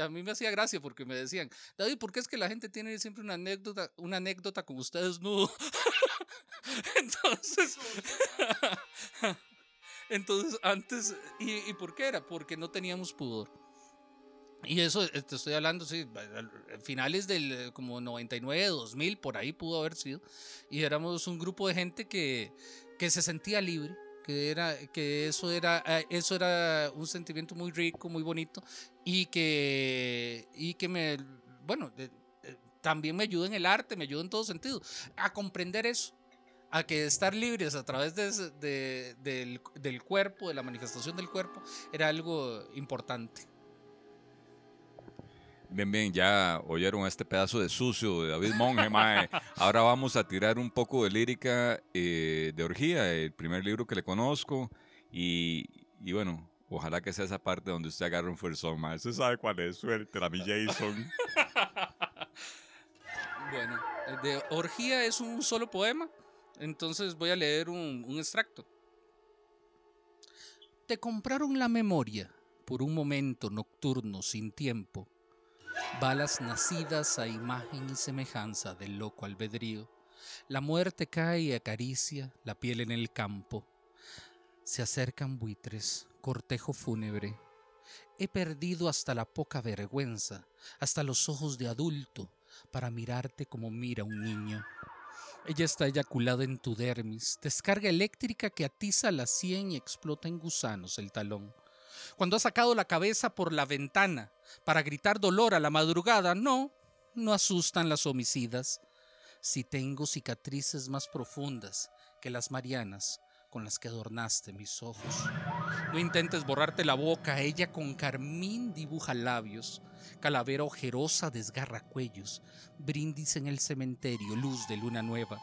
a mí me hacía gracia porque me decían, David, ¿por qué es que la gente tiene siempre una anécdota, una anécdota con usted desnudo? Entonces, entonces antes, ¿y, ¿y por qué era? Porque no teníamos pudor. Y eso, eh, te estoy hablando, sí, a- finales del eh, como 99, 2000, por ahí pudo haber sido. Y éramos un grupo de gente que, que se sentía libre, que, era, que eso, era, eh, eso era un sentimiento muy rico, muy bonito, y que, y que me, bueno, eh, eh, también me ayuda en el arte, me ayuda en todo sentido, a comprender eso. A que estar libres a través de de- del, del cuerpo, de la manifestación del cuerpo, era algo importante. Bien, bien, ya oyeron este pedazo de sucio de David Monge, mae. Ahora vamos a tirar un poco de lírica eh, de Orgía, el primer libro que le conozco. Y, bueno, ojalá que sea esa parte donde usted agarre un fuerzón, mae. Usted sabe cuál es, suerte, la mi Jason. Bueno, de Orgía es un solo poema, entonces voy a leer un extracto. Te compraron la memoria por un momento nocturno sin tiempo, balas nacidas a imagen y semejanza del loco albedrío. La muerte cae y acaricia la piel en el campo. Se acercan buitres, cortejo fúnebre. He perdido hasta la poca vergüenza, hasta los ojos de adulto, para mirarte como mira un niño. Ella está eyaculada en tu dermis, descarga eléctrica que atiza la sien y explota en gusanos el talón. Cuando ha sacado la cabeza por la ventana para gritar dolor a la madrugada, no, no asustan las homicidas. Si tengo cicatrices más profundas que las marianas con las que adornaste mis ojos. No intentes borrarte la boca, ella con carmín dibuja labios, calavera ojerosa desgarra cuellos, brindis en el cementerio, luz de luna nueva.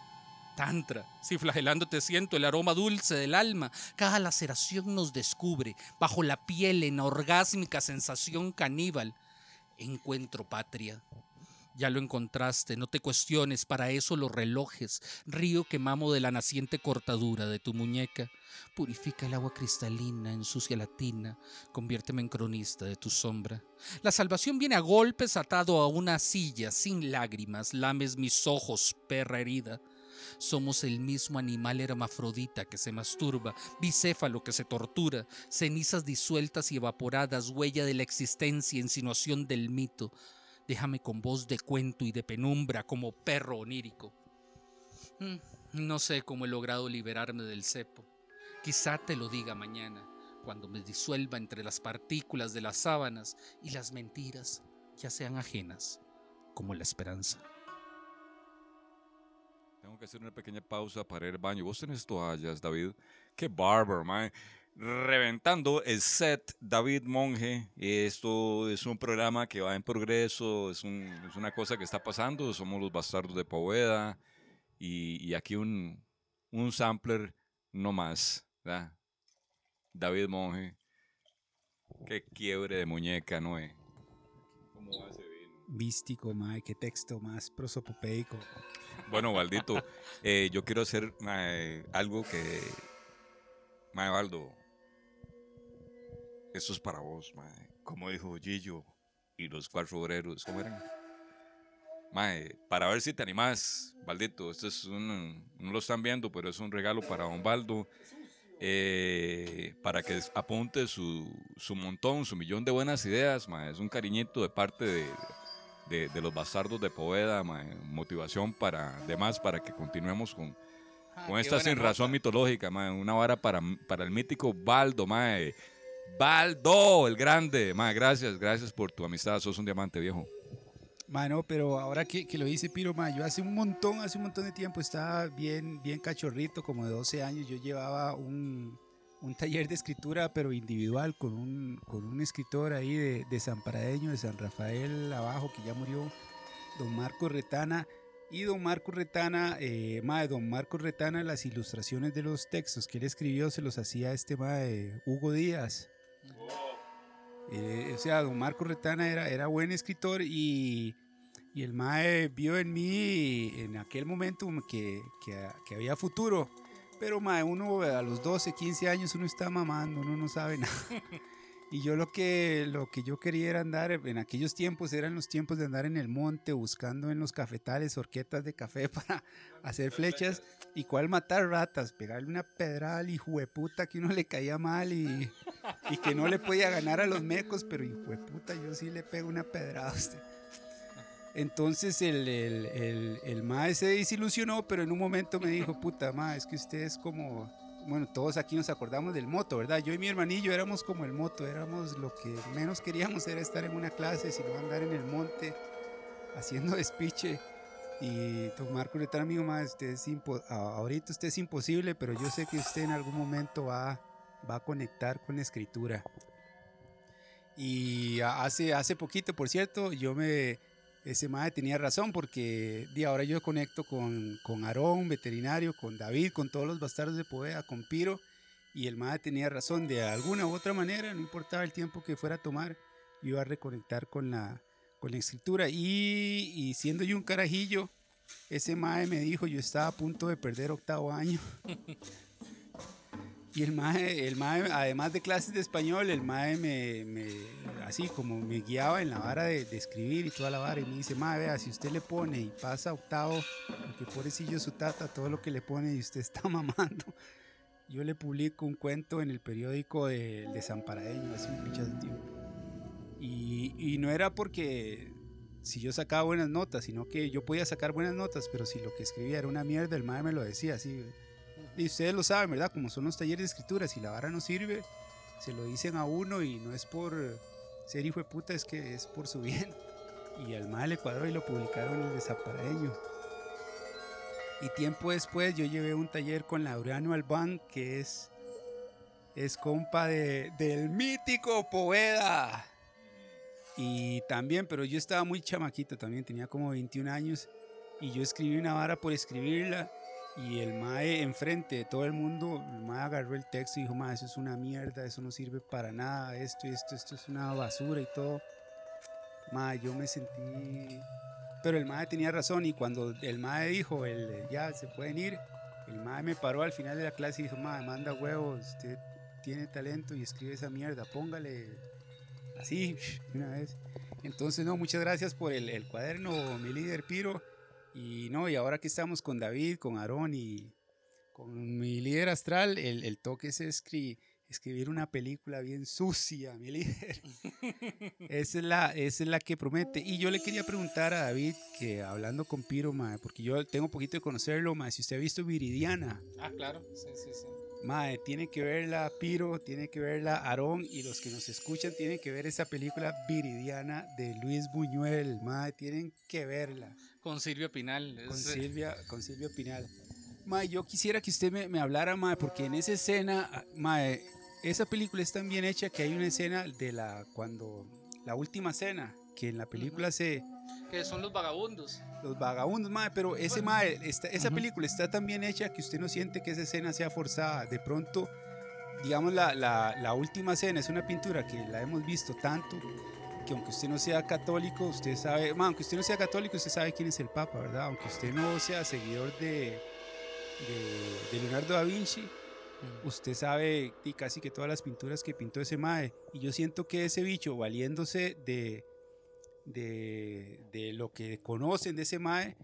Tantra, si flagelándote siento el aroma dulce del alma, cada laceración nos descubre, bajo la piel en orgásmica sensación caníbal. Encuentro patria, ya lo encontraste, no te cuestiones, para eso los relojes, río que mamo de la naciente cortadura de tu muñeca. Purifica el agua cristalina, ensucia la tina, conviérteme en cronista de tu sombra. La salvación viene a golpes atado a una silla, sin lágrimas, lames mis ojos, perra herida. Somos el mismo animal hermafrodita que se masturba, bicéfalo que se tortura, cenizas disueltas y evaporadas, huella de la existencia, insinuación del mito. Déjame con voz de cuento y de penumbra como perro onírico. Mm, no sé cómo he logrado liberarme del cepo. Quizá te lo diga mañana, cuando me disuelva entre las partículas de las sábanas y las mentiras ya sean ajenas, como la esperanza. Tengo que hacer una pequeña pausa para ir al baño. Vos tenés toallas, David. Qué bárbaro, man. Reventando el set David Monge. Esto es un programa que va en progreso, es, un- es una cosa que está pasando. Somos los bastardos de Poveda. Y, y aquí un, un sampler no más. ¿verdad? David Monge. Qué quiebre de muñeca, ¿no? eh? ¿Cómo va ese vino? Místico, mae, qué texto más prosopopeico. Bueno, Valdito, eh, yo quiero hacer mae, algo que. Mae, Valdo. Esto es para vos, mae. Como dijo Gillo y los cuatro obreros. ¿Cómo eran? Mae, para ver si te animás, Valdito. Esto es un. No lo están viendo, pero es un regalo para Don Baldo. eh, para que apunte su, su montón, su millón de buenas ideas, mae. Es un cariñito de parte de, de los bastardos de Poveda, mae, motivación para, además, para que continuemos con, con esta sin razón mitológica, mae, una vara para, para el mítico Baldo, mae. Baldo, el grande, mae, gracias, gracias por tu amistad, sos un diamante viejo. Mano, pero ahora que, que lo dice Piro, yo hace un montón, hace un montón de tiempo estaba bien, bien cachorrito, como de 12 años, yo llevaba un, un taller de escritura, pero individual, con un, con un escritor ahí de, de San Paradeño, de San Rafael abajo, que ya murió, don Marco Retana. Y don Marco Retana, eh, ma, don Marco Retana, las ilustraciones de los textos que él escribió se los hacía este ma, Hugo Díaz. Eh, o sea, don Marco Retana era, era buen escritor y, y el MAE vio en mí en aquel momento que, que había futuro. Pero MAE, uno a los 12, 15 años uno está mamando, uno no sabe nada. Y yo lo que, lo que yo quería era andar, en aquellos tiempos eran los tiempos de andar en el monte buscando en los cafetales horquetas de café para hacer flechas. Y cuál matar ratas, pegarle una pedrada al hijo de puta que uno le caía mal y, y que no le podía ganar a los mecos, pero hijo de puta yo sí le pego una pedrada a usted. Entonces el, el, el, se desilusionó, pero en un momento me dijo, puta mae, es que usted es como, bueno, todos aquí nos acordamos del moto, ¿verdad? Yo y mi hermanillo éramos como el moto, éramos lo que menos queríamos era estar en una clase, sino andar en el monte haciendo despiche. Y don Marco le trae amigo ahorita usted es imposible, pero yo sé que usted en algún momento va, va a conectar con la escritura. Y hace, hace poquito, por cierto, yo me... Ese mae tenía razón porque di, ahora yo conecto con, con Aarón, veterinario, con David, con todos los bastardos de Poveda, con Piro. Y el mae tenía razón, de alguna u otra manera, no importaba el tiempo que fuera a tomar, iba a reconectar con la, con la escritura. Y, y siendo yo un carajillo, ese mae me dijo, yo estaba a punto de perder octavo año. Y el mae, el mae, además de clases de español, el mae me, me- así como me guiaba en la vara de, de escribir y toda la vara. Y me dice, mae, vea, si usted le pone y pasa octavo, porque pobrecillo su tata, todo lo que le pone y usted está mamando. Yo le publico un cuento en el periódico de, de Desamparadeño hace un pinche tiempo. Y, y no era porque si yo sacaba buenas notas, sino que yo podía sacar buenas notas, pero si lo que escribía era una mierda, el mae me lo decía así. Y ustedes lo saben, ¿verdad? Como son los talleres de escritura, si la vara no sirve, se lo dicen a uno y no es por ser hijo de puta, es que es por su bien. Y al mae le cuadró y lo publicaron en el Desamparadeño. Y tiempo después yo llevé un taller con Laureano Albán, que es, es compa de, del mítico Poveda. Y también, pero yo estaba muy chamaquito también, tenía como 21 años. Y yo escribí una vara por escribirla. Y el mae enfrente de todo el mundo, el mae agarró el texto y dijo, mae, eso es una mierda, eso no sirve para nada, esto y esto, esto es una basura y todo. Mae, yo me sentí... Pero el mae tenía razón y cuando el mae dijo, el, eh, ya se pueden ir, el mae me paró al final de la clase y dijo, mae, manda huevos, usted tiene talento y escribe esa mierda, póngale así, una vez. Entonces, no, muchas gracias por el, el cuaderno, mi líder Piro. Y no, y ahora que estamos con David, con Aarón y con mi líder astral, el, el toque es escri- escribir una película bien sucia, mi líder. esa, es la, es la que promete. Y yo le quería preguntar a David, que hablando con Piro, mae, porque yo tengo poquito de conocerlo, mae, si usted ha visto Viridiana, Ah, claro. Sí, sí, sí. Mae, tiene que verla Piro, tiene que verla Aarón, y los que nos escuchan tienen que ver esa película Viridiana de Luis Buñuel, mae, tienen que verla. Con Silvia Pinal. Con Silvia, con Silvia Pinal. Mae, yo quisiera que usted me, me hablara, mae, porque en esa escena, mae, esa película es tan bien hecha que hay una escena de la, cuando, la última cena, que en la película se, que son los vagabundos. los vagabundos, mae, pero ese, mae, esta- esa película está tan bien hecha que usted no siente que esa escena sea forzada. De pronto, digamos, la, la, la última escena es una pintura que la hemos visto tanto que aunque usted no sea católico, usted sabe, aunque usted no sea católico, usted sabe quién es el Papa, ¿verdad? Aunque usted no sea seguidor de, de, de Leonardo da Vinci, usted sabe y casi que todas las pinturas que pintó ese Mae. Y yo siento que ese bicho, valiéndose de, de, de lo que conocen de ese Mae,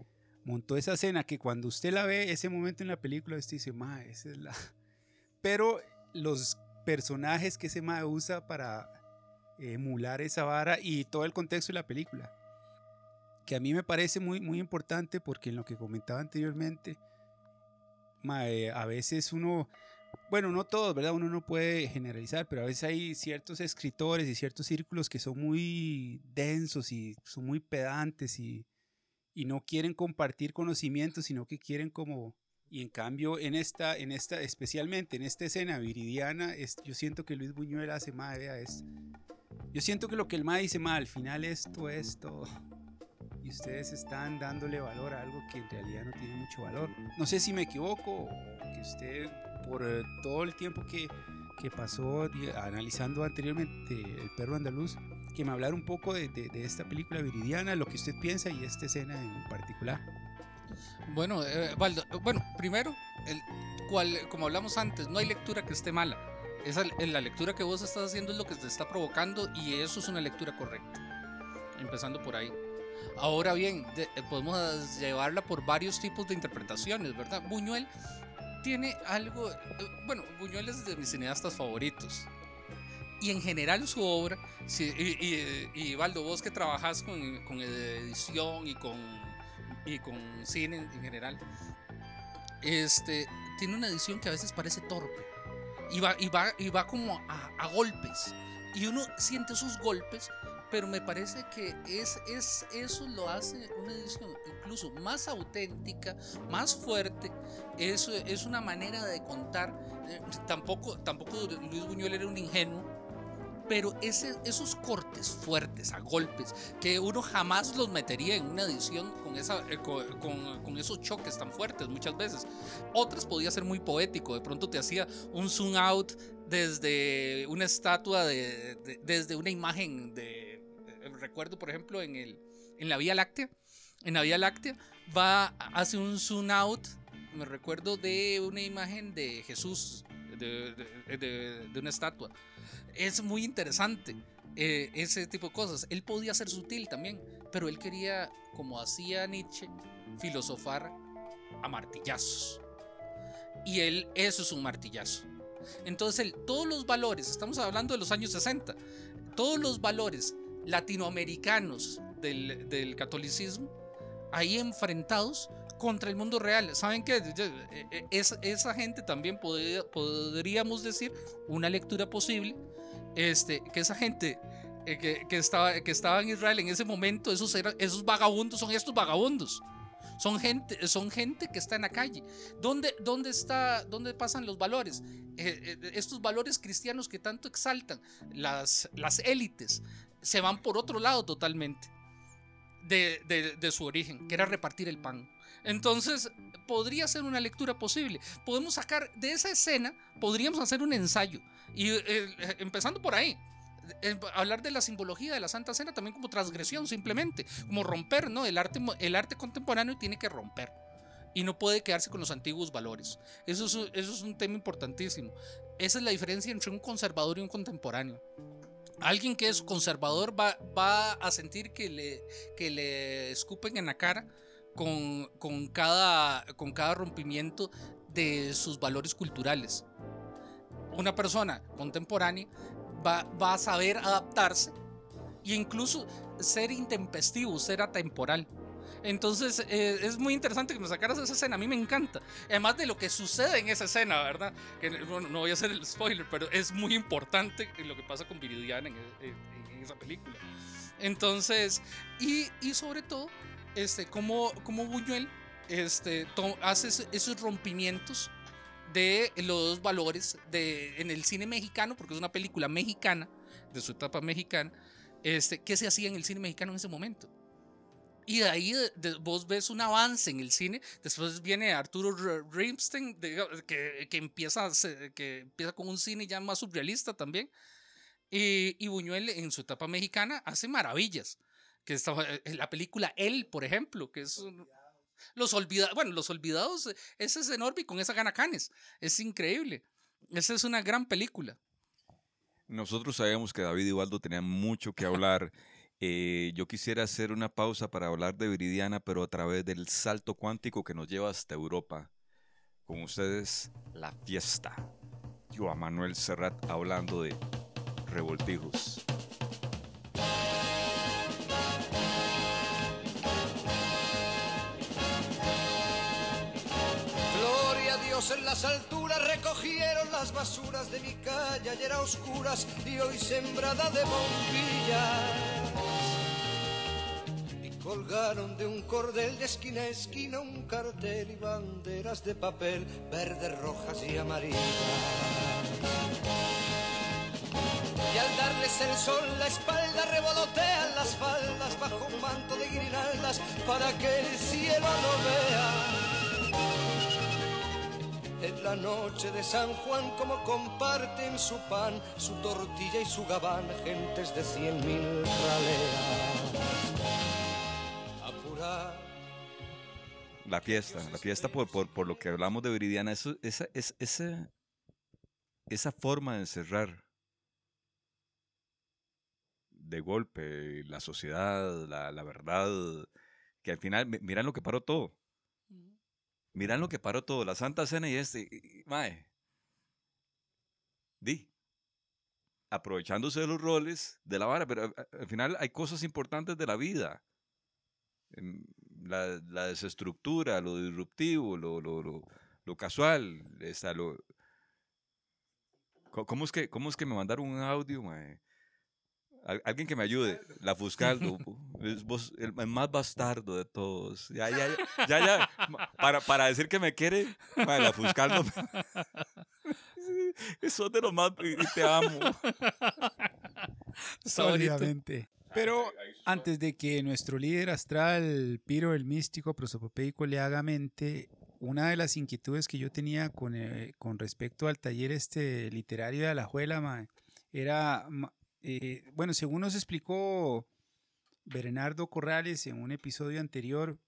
montó esa escena que cuando usted la ve, ese momento en la película, usted dice, Mae, esa es la... Pero los personajes que ese Mae usa para emular esa vara y todo el contexto de la película, que a mí me parece muy, muy importante porque en lo que comentaba anteriormente, mae, a veces uno, bueno, no todos, ¿verdad? Uno no puede generalizar, pero a veces hay ciertos escritores y ciertos círculos que son muy densos y son muy pedantes y, y no quieren compartir conocimientos, sino que quieren como... Y en cambio, en esta, en esta, especialmente en esta escena viridiana, es, yo siento que Luis Buñuel hace, madre, vea, es, yo siento que lo que el MA dice, ma, al final esto es todo. Y ustedes están dándole valor a algo que en realidad no tiene mucho valor. No sé si me equivoco o que usted, por eh, todo el tiempo que, que pasó analizando anteriormente El perro andaluz, que me hablara un poco de, de- de esta película viridiana, lo que usted piensa y esta escena en particular. Bueno, eh, Valdo, bueno, primero, el, cual, como hablamos antes, no hay lectura que esté mala. Esa, la lectura que vos estás haciendo es lo que te está provocando y eso es una lectura correcta. Empezando por ahí. Ahora bien, de- eh, podemos llevarla por varios tipos de interpretaciones, ¿verdad? Buñuel tiene algo, eh, bueno, Buñuel es de mis cineastas favoritos. Y en general su obra, y, y, y, Valdo, vos que trabajas con, con edición y con, y con cine en general, este, tiene una edición que a veces parece torpe. Y va, y va, y va como a, a golpes. Y uno siente esos golpes, pero me parece que es, es, eso lo hace una edición incluso más auténtica, más fuerte. Es, es una manera de contar. Eh, tampoco, tampoco Luis Buñuel era un ingenuo. Pero ese, esos cortes fuertes, a golpes, que uno jamás los metería en una edición con, esa, eh, con, con- con esos choques tan fuertes muchas veces. Otras podía ser muy poético, de pronto te hacía un zoom out desde una estatua, de, de- desde una imagen de... eh, Recuerdo, por ejemplo, en, el, en la Vía Láctea, en la Vía Láctea, va, hace un zoom out, me recuerdo de una imagen de Jesús, de- de una estatua. Es muy interesante eh, ese tipo de cosas. Él podía ser sutil también, pero él quería, como hacía Nietzsche, filosofar a martillazos. Y él, eso es un martillazo. Entonces, todos los valores, estamos hablando de los años 60, todos los valores latinoamericanos del, catolicismo, ahí enfrentados contra el mundo real. ¿Saben qué? Eh, eh, Es, esa gente también podría- podríamos decir una lectura posible, este, que esa gente eh, que, que estaba, que en Israel en ese momento, esos vagabundos son estos vagabundos. Son gente, son gente que está en la calle. ¿Dónde, dónde, está, dónde pasan los valores? Eh, eh, estos valores cristianos que tanto exaltan las, las élites se van por otro lado totalmente de, de- su origen, que era repartir el pan. Entonces, podría ser una lectura posible. Podemos sacar de esa escena, podríamos hacer un ensayo. Y eh, empezando por ahí. Hablar de la simbología de la Santa Cena también como transgresión, simplemente, como romper, ¿no? El arte, el arte contemporáneo tiene que romper y no puede quedarse con los antiguos valores. Eso es, eso es un tema importantísimo. Esa es la diferencia entre un conservador y un contemporáneo. Alguien que es conservador va, va a sentir que le, que le escupen en la cara con, con, cada, con cada rompimiento de sus valores culturales. Una persona contemporánea va, a saber adaptarse e incluso ser intempestivo, ser atemporal. Entonces eh, es muy interesante que me sacaras esa escena, a mí me encanta. Además de lo que sucede en esa escena, ¿verdad? Que no voy a hacer el spoiler, pero es muy importante lo que pasa con Viridiana en, esa película. Entonces, y, sobre todo, este, como, como Buñuel este, to- hace esos rompimientos de los valores de, en el cine mexicano, porque es una película mexicana, de su etapa mexicana, este, que se hacía en el cine mexicano en ese momento. Y de ahí de- vos ves un avance en el cine. Después viene Arturo Rimstein, que, que, empieza, que empieza con un cine ya más surrealista también. Y, y Buñuel en su etapa mexicana hace maravillas. Que estaba, en la película Él, por ejemplo, que es... un- los olvidados, bueno, Los Olvidados, eh, ese es enorme y con esa gana Canes. Es increíble. Esa es una gran película. Nosotros sabíamos que David y Waldo tenían mucho que hablar. Eh, yo quisiera hacer una pausa para hablar de Viridiana, pero a través del salto cuántico que nos lleva hasta Europa. Con ustedes, la fiesta. Yo a Manuel Serrat hablando de revoltijos. En las alturas recogieron las basuras de mi calle ayer a oscuras y hoy sembrada de bombillas. Y colgaron de un cordel de esquina a esquina un cartel y banderas de papel verdes, rojas y amarillas. Y al darles el sol la espalda revolotean las faldas bajo un manto de guirnaldas para que el cielo no vea. La noche de San Juan como comparten su pan, su tortilla y su gabán, gentes de cien mil raleas. Apurar. La fiesta, la fiesta por, por, por lo que hablamos de Viridiana, eso, esa, es, esa, esa forma de encerrar de golpe la sociedad, la, la verdad, que al final, mi- miran lo que paró todo. Miran lo que paró todo, la Santa Cena y este, mae. Di. Aprovechándose de los roles de la vara, pero a- a- al final hay cosas importantes de la vida. La, desestructura, lo disruptivo, lo, lo, lo, casual, lo... ¿Cómo es, que, ¿Cómo es que me mandaron un audio, mae? Al- Alguien que me ayude. La Fuscaldo. es vos el, el más bastardo de todos. Ya, ya, ya, ya. ya. Ma- Para, para decir que me quiere, mae, la Fuscaldo. Eso de lo más. Y te amo. Sólidamente. Pero antes de que nuestro líder astral, Piro el místico prosopopeico, le haga mente, una de las inquietudes que yo tenía con, eh, con respecto al taller este literario de Alajuela, mae, era, ma- eh, bueno, según nos explicó Bernardo Corrales en un episodio anterior,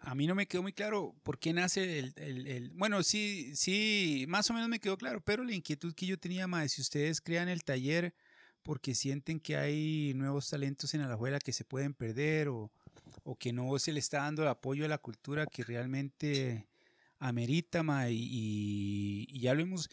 a mí no me quedó muy claro por qué nace el, el- el- bueno, sí, sí, más o menos me quedó claro, pero la inquietud que yo tenía, más si ustedes crean el taller porque sienten que hay nuevos talentos en Alajuela que se pueden perder o, o que no se le está dando el apoyo a la cultura que realmente amerita, ma, y- y ya lo hemos,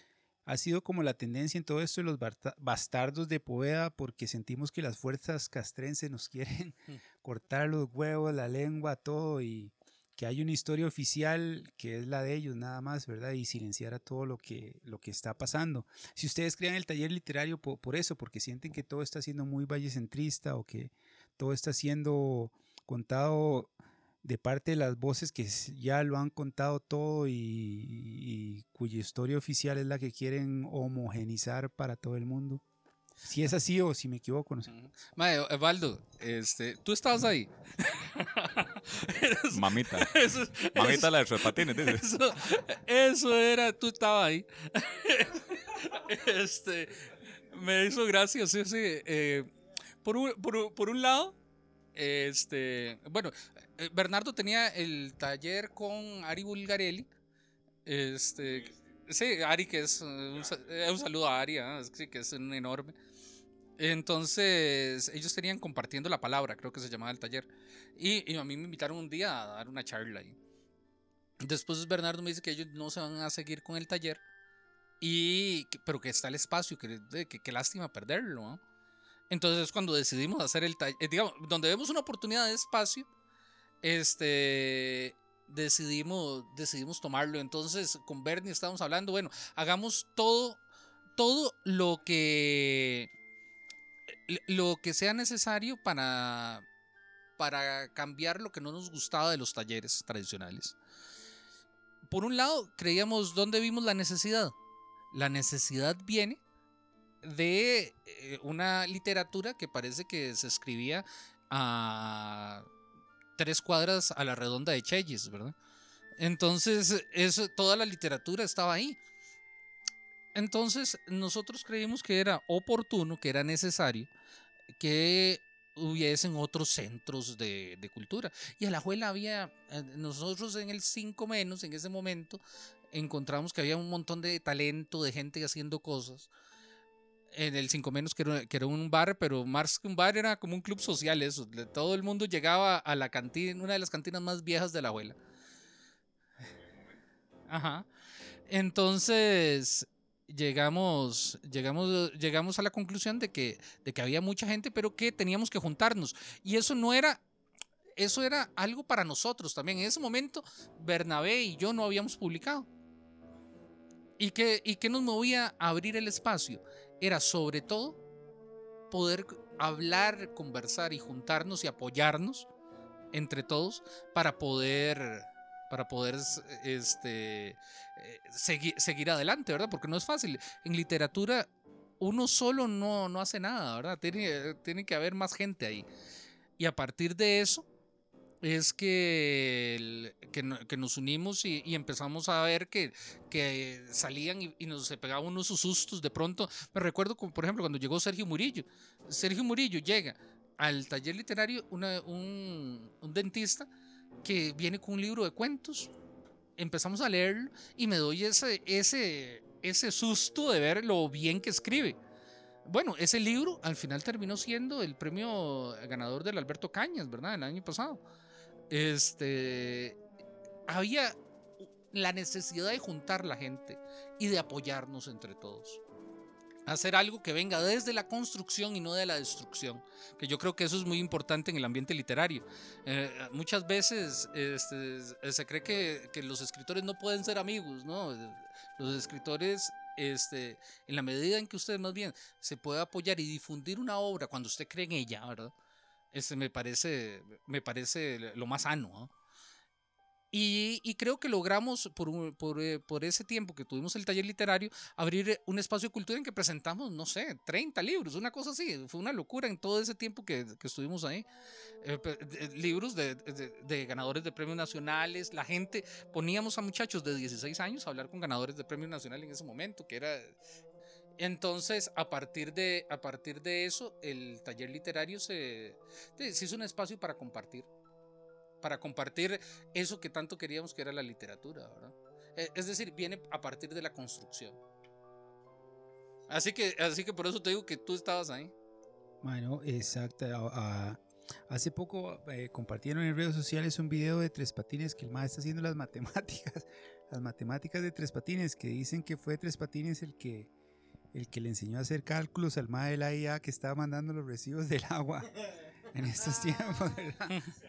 ha sido como la tendencia en todo esto de los bastardos de Poveda porque sentimos que las fuerzas castrenses nos quieren cortar los huevos, la lengua, todo y que hay una historia oficial que es la de ellos nada más, ¿verdad? Y silenciar a todo lo que, lo que está pasando. Si ustedes crean el taller literario po- por, eso, porque sienten que todo está siendo muy vallecentrista o que todo está siendo contado de parte de las voces que ya lo han contado todo y, y cuya historia oficial es la que quieren homogenizar para todo el mundo. Si es así o si me equivoco, no sé. Mae, Evaldo, este, tú estabas ahí. Mamita. Eso, Mamita la de tres patines, eso, eso era, tú estabas ahí. este, me hizo gracia ese. eh, por, un, por, un- por un lado, este, bueno, Bernardo tenía el taller con Ari Bulgarelli. Este, sí, Ari, que es eh, un, eh, un saludo a Ari, ah, sí, que es un enorme. Entonces, ellos tenían compartiendo la palabra, creo que se llamaba el taller. Y, a mí me invitaron un día a dar una charla ahí. Después Bernardo me dice que ellos no se van a seguir con el taller, y, pero que está el espacio, que, que, lástima perderlo. Entonces, cuando decidimos hacer el taller, digamos, donde vemos una oportunidad de espacio, este, decidimos, decidimos tomarlo. Entonces, con Bernie estábamos hablando, bueno, hagamos todo, todo lo que, lo que sea necesario para, para cambiar lo que no nos gustaba de los talleres tradicionales. Por un lado, creíamos dónde vimos la necesidad. La necesidad viene de eh, una literatura que parece que se escribía a tres cuadras a la redonda de Chelles, ¿verdad? Entonces, toda la literatura estaba ahí. Entonces, nosotros creímos que era oportuno, que era necesario, que hubiesen otros centros de, de cultura. Y a la Juela había, eh, nosotros en el 5 menos, en ese momento, encontramos que había un montón de talento, de gente haciendo cosas. En el 5 menos, que era, que un bar, pero más que un bar era como un club social, eso. Todo el mundo llegaba a la cantina, una de las cantinas más viejas de la abuela. Ajá. Entonces, llegamos, llegamos, llegamos a la conclusión de que, de que había mucha gente, pero que teníamos que juntarnos. Y eso no era, eso era algo para nosotros también. En ese momento, Bernabé y yo no habíamos publicado. ¿Y que y qué nos movía a abrir el espacio? Era sobre todo poder hablar, conversar y juntarnos y apoyarnos entre todos para poder para poder este, eh, seguir, seguir adelante, ¿verdad? Porque no es fácil. En literatura uno solo no, no hace nada, ¿verdad? Tiene, tiene que haber más gente ahí. Y a partir de eso es que, que, no- que nos unimos y, empezamos a ver que, que salían y, nos se pegaban unos sustos de pronto. Me recuerdo, por ejemplo, cuando llegó Sergio Murillo. Sergio Murillo llega al taller literario un, un dentista que viene con un libro de cuentos. Empezamos a leerlo y me doy ese, ese, ese susto de ver lo bien que escribe. Bueno, ese libro al final terminó siendo el premio ganador del Alberto Cañas, ¿verdad? El año pasado. Este, había la necesidad de juntar la gente y de apoyarnos entre todos. Hacer algo que venga desde la construcción y no de la destrucción. Que yo creo que eso es muy importante en el ambiente literario. Eh, muchas veces este, se cree que, los escritores no pueden ser amigos, ¿no? Los escritores, este, en la medida en que usted más bien se puede apoyar y difundir una obra cuando usted cree en ella, ¿verdad? Este me parece, me parece lo más sano. ¿no? Y, y creo que logramos, por, por, eh, por ese tiempo que tuvimos el taller literario, abrir un espacio de cultura en que presentamos, no sé, 30 libros, una cosa así. Fue una locura en todo ese tiempo que, que estuvimos ahí. Eh, libros de, de- de ganadores de premios nacionales. La gente, poníamos a muchachos de 16 años a hablar con ganadores de premios nacionales en ese momento, que era... Entonces, a partir de, a partir de eso, el taller literario se, se hizo un espacio para compartir para compartir eso que tanto queríamos que era la literatura, ¿verdad? Eh, Es decir, viene a partir de la construcción. Así que, así que por eso te digo que tú estabas ahí. Bueno, exacto. hace poco eh, compartieron en redes sociales un video de Tres Patines que el maestro está haciendo las matemáticas, las matemáticas de Tres Patines, que dicen que fue Tres Patines el que, el que le enseñó a hacer cálculos al maestro de la IA que estaba mandando los recibos del agua en estos tiempos, ¿verdad?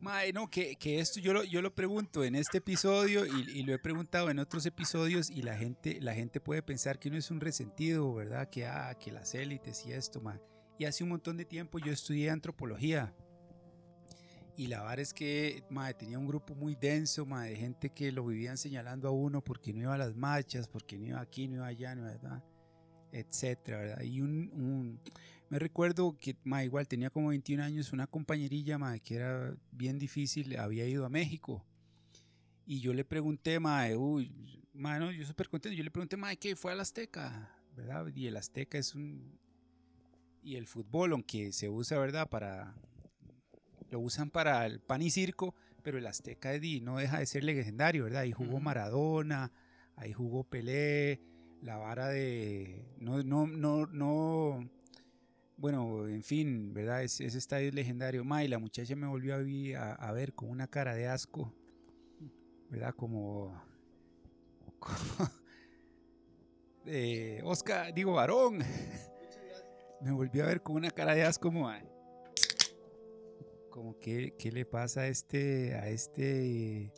Mae, no, que, que esto yo lo, yo lo pregunto en este episodio y, y lo he preguntado en otros episodios y la gente, la gente puede pensar que uno es un resentido, ¿verdad? Que, ah, que las élites y esto, mae. Y hace un montón de tiempo yo estudié antropología. Y la verdad es que tenía un grupo muy denso de gente que lo vivían señalando a uno porque no iba a las marchas, porque no iba aquí, no iba allá, no iba etcétera. Y un, me recuerdo que igual tenía como 21 años, una compañerilla que era bien difícil, había ido a México. Y yo le pregunté, ma, uy, no, yo súper contento. Yo le pregunté, ma, ¿qué fue al Azteca? ¿Verdad? Y el Azteca es un. Y el fútbol, aunque se usa, ¿verdad? Para. Lo usan para el pan y circo, pero el Azteca de Di no deja de ser legendario, ¿verdad? Ahí jugó. Maradona, ahí jugó Pelé, la vara de. No, no, no, no. Bueno, en fin, ¿verdad? Ese, ese estadio es legendario. Ma, y la muchacha me volvió a, ver con una cara de asco, ¿verdad? Como. como eh, Oscar, digo, varón. Me volvió a ver con una cara de asco, como. Como que, ¿qué le pasa a este, a este,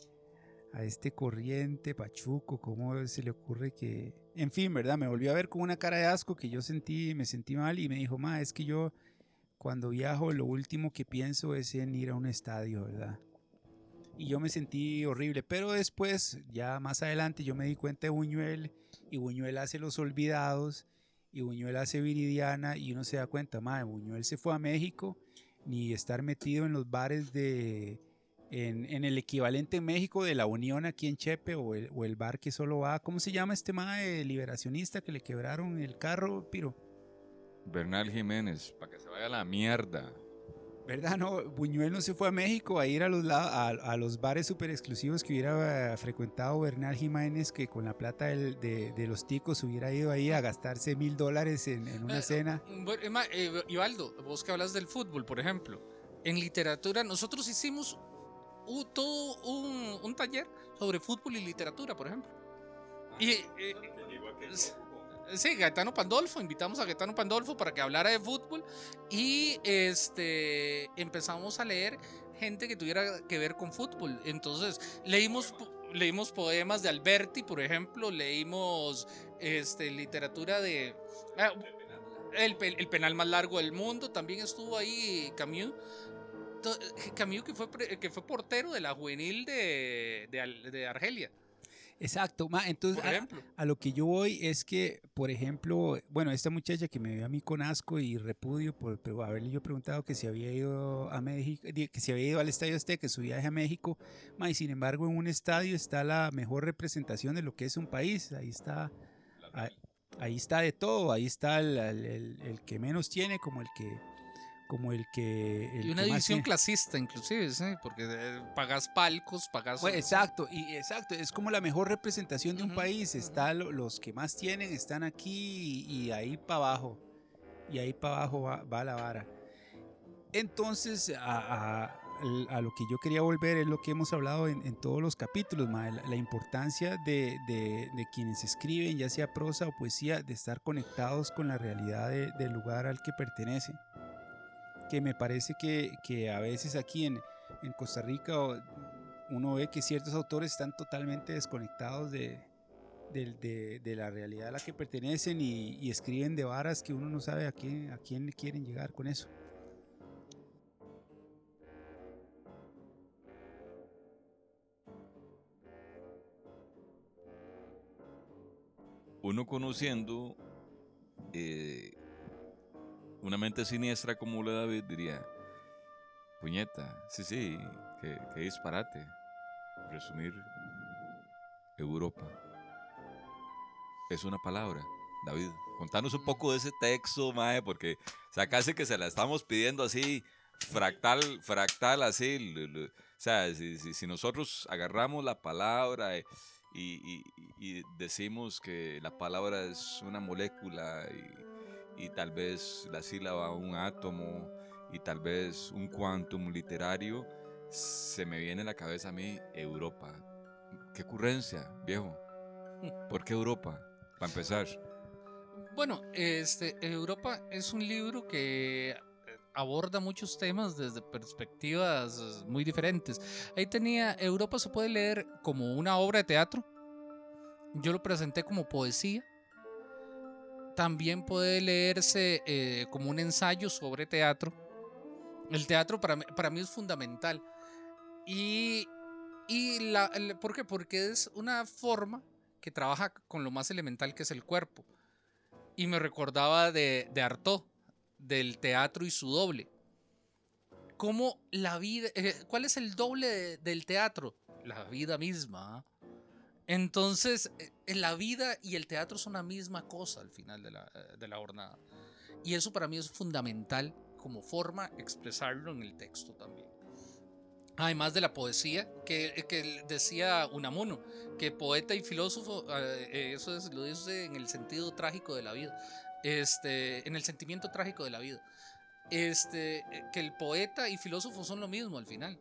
a este corriente pachuco? ¿Cómo se le ocurre que, en fin, verdad? Me volvió a ver con una cara de asco que yo sentí, me sentí mal y me dijo, ma, es que yo cuando viajo lo último que pienso es en ir a un estadio, ¿verdad? Y yo me sentí horrible, pero después, ya más adelante, yo me di cuenta de Buñuel y Buñuel hace Los Olvidados y Buñuel hace Viridiana y uno se da cuenta, madre, Buñuel se fue a México ni estar metido en los bares de, en, en el equivalente en México de la Unión aquí en Chepe o el, o el bar que solo va, ¿cómo se llama este mae liberacionista que le quebraron el carro, Piro? Bernal Jiménez, para que se vaya a la mierda. ¿Verdad? No, Buñuel no se fue a México a ir a los, a, a los bares super exclusivos que hubiera eh, frecuentado Bernal Jiménez, que con la plata del- de, de los ticos hubiera ido ahí a gastarse mil dólares en, en una Eh, cena. Bueno, Emma, eh, Ivaldo, vos que hablas del fútbol, por ejemplo, en literatura nosotros hicimos u- todo un, un taller sobre fútbol y literatura, por ejemplo. Y, eh, Sí, Gaetano Pandolfo, invitamos a Gaetano Pandolfo para que hablara de fútbol y este empezamos a leer gente que tuviera que ver con fútbol. Entonces, leímos leímos poemas de Alberti, por ejemplo, leímos este literatura de ah, el, el penal más largo del mundo, también estuvo ahí Camus. Camus que fue que fue portero de la juvenil de, de Argelia, Exacto, ma, entonces por a, ejemplo. a lo que yo voy es que, por ejemplo, bueno, esta muchacha que me ve a mí con asco y repudio por, por haberle yo preguntado que si había ido a México, que si había ido al Estadio Azteca, su viaje a México, ma, y sin embargo en un estadio está la mejor representación de lo que es un país, ahí está, ahí, ahí está de todo, ahí está el, el- el- el que menos tiene como el que, como el que... el Y una que división clasista, inclusive, ¿sí? porque eh, pagas palcos, pagas. Pues, exacto, y exacto, es como la mejor representación de un Ujú, país. ujú. Está lo- los que más tienen están aquí y, y ahí para abajo. Y ahí para abajo va, va la vara. Entonces, a, a- a lo que yo quería volver es lo que hemos hablado en, en todos los capítulos, ma, la, la importancia de, de- de quienes escriben, ya sea prosa o poesía, de estar conectados con la realidad de- del lugar al que pertenecen que me parece que, que a veces aquí en, en, Costa Rica uno ve que ciertos autores están totalmente desconectados de, de, la realidad a la que pertenecen y, escriben de varas que uno no sabe a quién, a quién quieren llegar con eso. Uno conociendo eh, una mente siniestra como la de David diría, puñeta, sí, sí, que, que disparate. Resumir Europa. Es una palabra, David. Contanos un poco de ese texto, Mae, porque o sea, casi que se la estamos pidiendo así, fractal, fractal, así. o sea, si, si- si nosotros agarramos la palabra y, y- y decimos que la palabra es una molécula y, y tal vez la sílaba un átomo y tal vez un quantum literario, se me viene a la cabeza a mí Europa. ¿Qué ocurrencia, viejo? ¿Por qué Europa? Para empezar. Bueno, este, Europa es un libro que aborda muchos temas desde perspectivas muy diferentes. Ahí tenía, Europa se puede leer como una obra de teatro. Yo lo presenté como poesía. También puede leerse eh, como un ensayo sobre teatro. El teatro para mí, para mí es fundamental. Y, y la, el- ¿por qué? Porque es una forma que trabaja con lo más elemental que es el cuerpo. Y me recordaba de, de Artaud, del teatro y su doble. Cómo la vida. eh, ¿Cuál es el doble de- del teatro? La vida misma. ¿ah? Entonces, eh, la vida y el teatro son la misma cosa al final de la, eh, de la jornada. Y eso para mí es fundamental como forma expresarlo en el texto también. Además de la poesía, que, que decía Unamuno, que poeta y filósofo, eh, eso es, lo dice en el sentido trágico de la vida, este, en el sentimiento trágico de la vida. Este, eh, que el poeta y filósofo son lo mismo al final.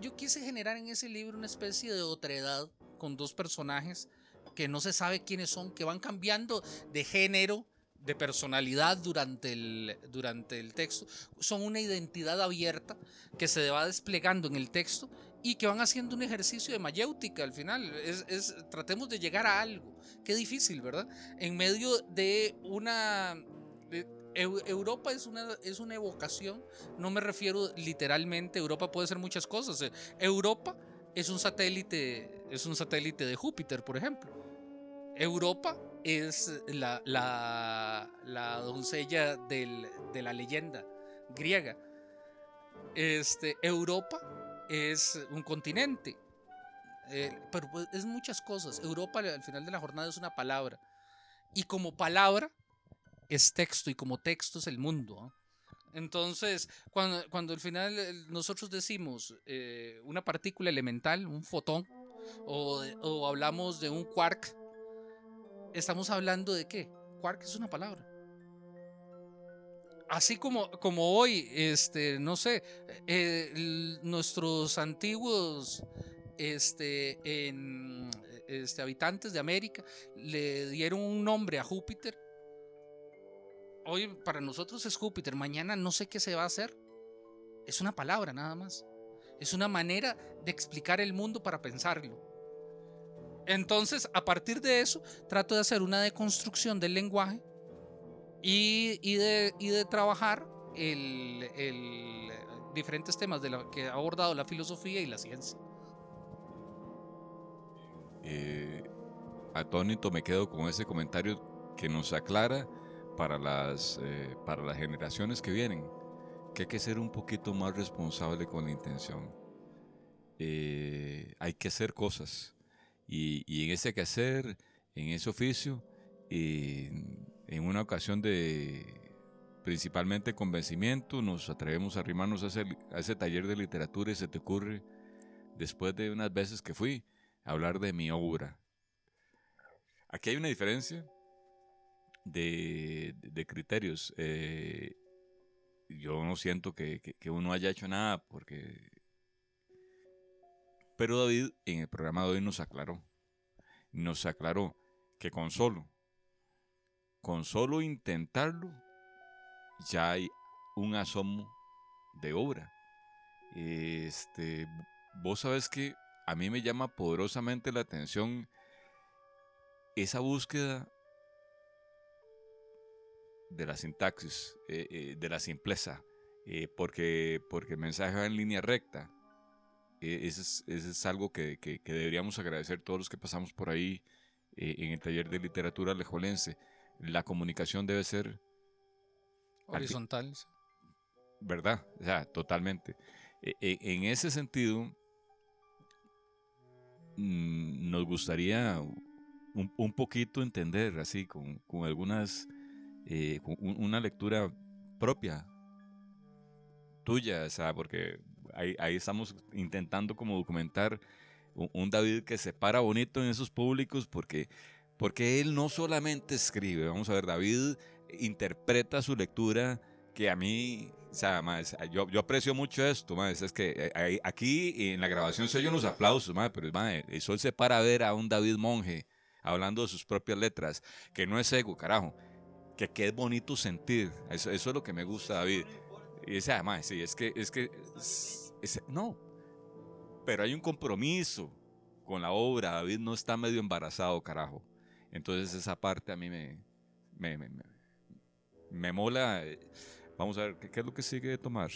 Yo quise generar en ese libro una especie de otredad con dos personajes que no se sabe quiénes son, que van cambiando de género, de personalidad durante el, durante el texto. Son una identidad abierta que se va desplegando en el texto y que van haciendo un ejercicio de mayéutica al final. Tratemos de llegar a algo. Qué difícil, ¿verdad? En medio de una... Europa es una, es una evocación, no me refiero literalmente, Europa puede ser muchas cosas. eh, Europa es un satélite, es un satélite de Júpiter, por ejemplo. Europa es la, la, la doncella del- de la leyenda griega. Este, Europa es un continente. Eh, pero pues, es muchas cosas. Europa al final de la jornada es una palabra. Y como palabra es texto y como texto es el mundo. Entonces, cuando, cuando al final eh, nosotros decimos eh, una partícula elemental, un fotón, o, o hablamos de un quark, estamos hablando de qué? Quark es una palabra. Así como, como hoy, este, no sé, eh, nuestros antiguos este, este, habitantes de América le dieron un nombre a Júpiter. Hoy para nosotros es Júpiter, mañana no sé qué se va a hacer. Es una palabra nada más. Es una manera de explicar el mundo para pensarlo. Entonces, a partir de eso, trato de hacer una deconstrucción del lenguaje y, de, trabajar el, diferentes temas de la, que ha abordado la filosofía y la ciencia. Eh, atónito me quedo con ese comentario que nos aclara para las, eh, para las generaciones que vienen que hay que ser un poquito más responsable con la intención. Eh, hay que hacer cosas y, y en ese quehacer, en ese oficio, eh, en una ocasión de principalmente convencimiento, nos atrevemos a arrimarnos a ese, a ese taller de literatura y se te ocurre, después de unas veces que fui, hablar de mi obra. Aquí hay una diferencia de, de criterios. Eh, yo no siento que, que, uno haya hecho nada porque... Pero David en el programa de hoy nos aclaró. Nos aclaró que con solo, con solo intentarlo, ya hay un asomo de obra. Este, vos sabes que a mí me llama poderosamente la atención esa búsqueda de la sintaxis, eh, eh, de la simpleza, eh, porque, porque el mensaje va en línea recta. eso, es, eso, es, algo que, que, que, deberíamos agradecer todos los que pasamos por ahí en el taller de literatura lejolense. La comunicación debe ser Horizontal. ¿verdad? O sea, totalmente. E- e- en ese sentido, mm, nos gustaría un, un poquito entender, así, con, con algunas, eh, una lectura propia, tuya, o sea, porque ahí, estamos intentando como documentar un, David que se para bonito en esos públicos porque, porque él no solamente escribe, vamos a ver, David interpreta su lectura que a mí, o sea, más, yo, yo aprecio mucho esto, más, es que eh, aquí en la grabación se oyen los aplausos, más, pero más, eso se para ver a un David Monge hablando de sus propias letras, que no es ego, carajo, que, que es bonito sentir, eso, eso es lo que me gusta, David. Y ese además, sí, es que, es que, es- es- no, pero hay un compromiso con la obra, David no está medio embarazado, carajo. Entonces esa parte a mí me, me, me, me- me mola. Vamos a ver, ¿qué, qué es lo que sigue de tomar?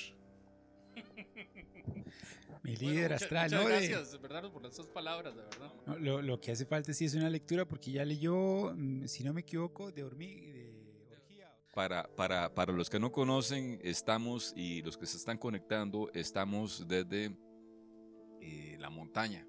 Mi líder astral, muchas ¿no? De- gracias, Bernardo, por esas palabras, de verdad. no, lo, lo que hace falta sí es una lectura porque ya leyó, mm, si no me equivoco, de hormiga. Para, para, para los que no conocen, estamos, y los que se están conectando, estamos desde eh, la montaña.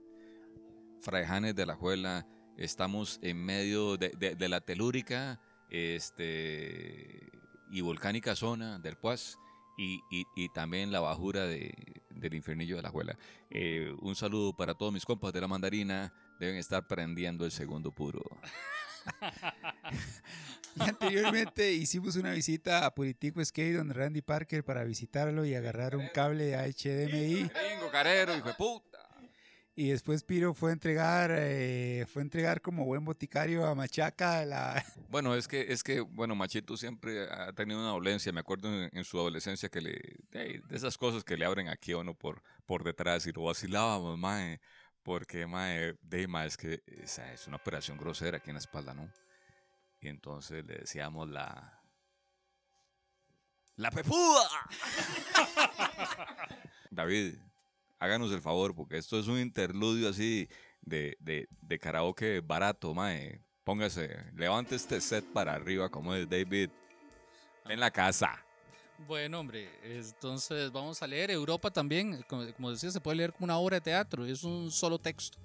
Fraijanes de la Juela, estamos en medio de, la telúrica este, y volcánica zona del Puaz. Y, y- también la bajura de- del infernillo de la Juela. Eh, un saludo para todos mis compas de la mandarina. Deben estar prendiendo el segundo puro. Y anteriormente hicimos una visita a Puritico Skate donde Randy Parker para visitarlo y agarrar un cable de HDMI. Gringo, carero, hijo de puta. Y después Piro fue a entregar, eh, fue a entregar como buen boticario a Machaca la, Bueno, es que, es que, bueno, Machito siempre ha tenido una dolencia. Me acuerdo en, en su adolescencia que le, de, esas cosas que le abren aquí a uno por, por detrás y lo vacilábamos, mae. Porque, mae, de, mae, es que esa es una operación grosera aquí en la espalda, ¿no? Y entonces le decíamos la. ¡La pepuda! David, háganos el favor, porque esto es un interludio así de, de, de karaoke barato, mae. Póngase, levante este set para arriba como es David. En la casa. Bueno, hombre, entonces vamos a leer Europa también. Como, como decía, se puede leer como una obra de teatro, es un solo texto.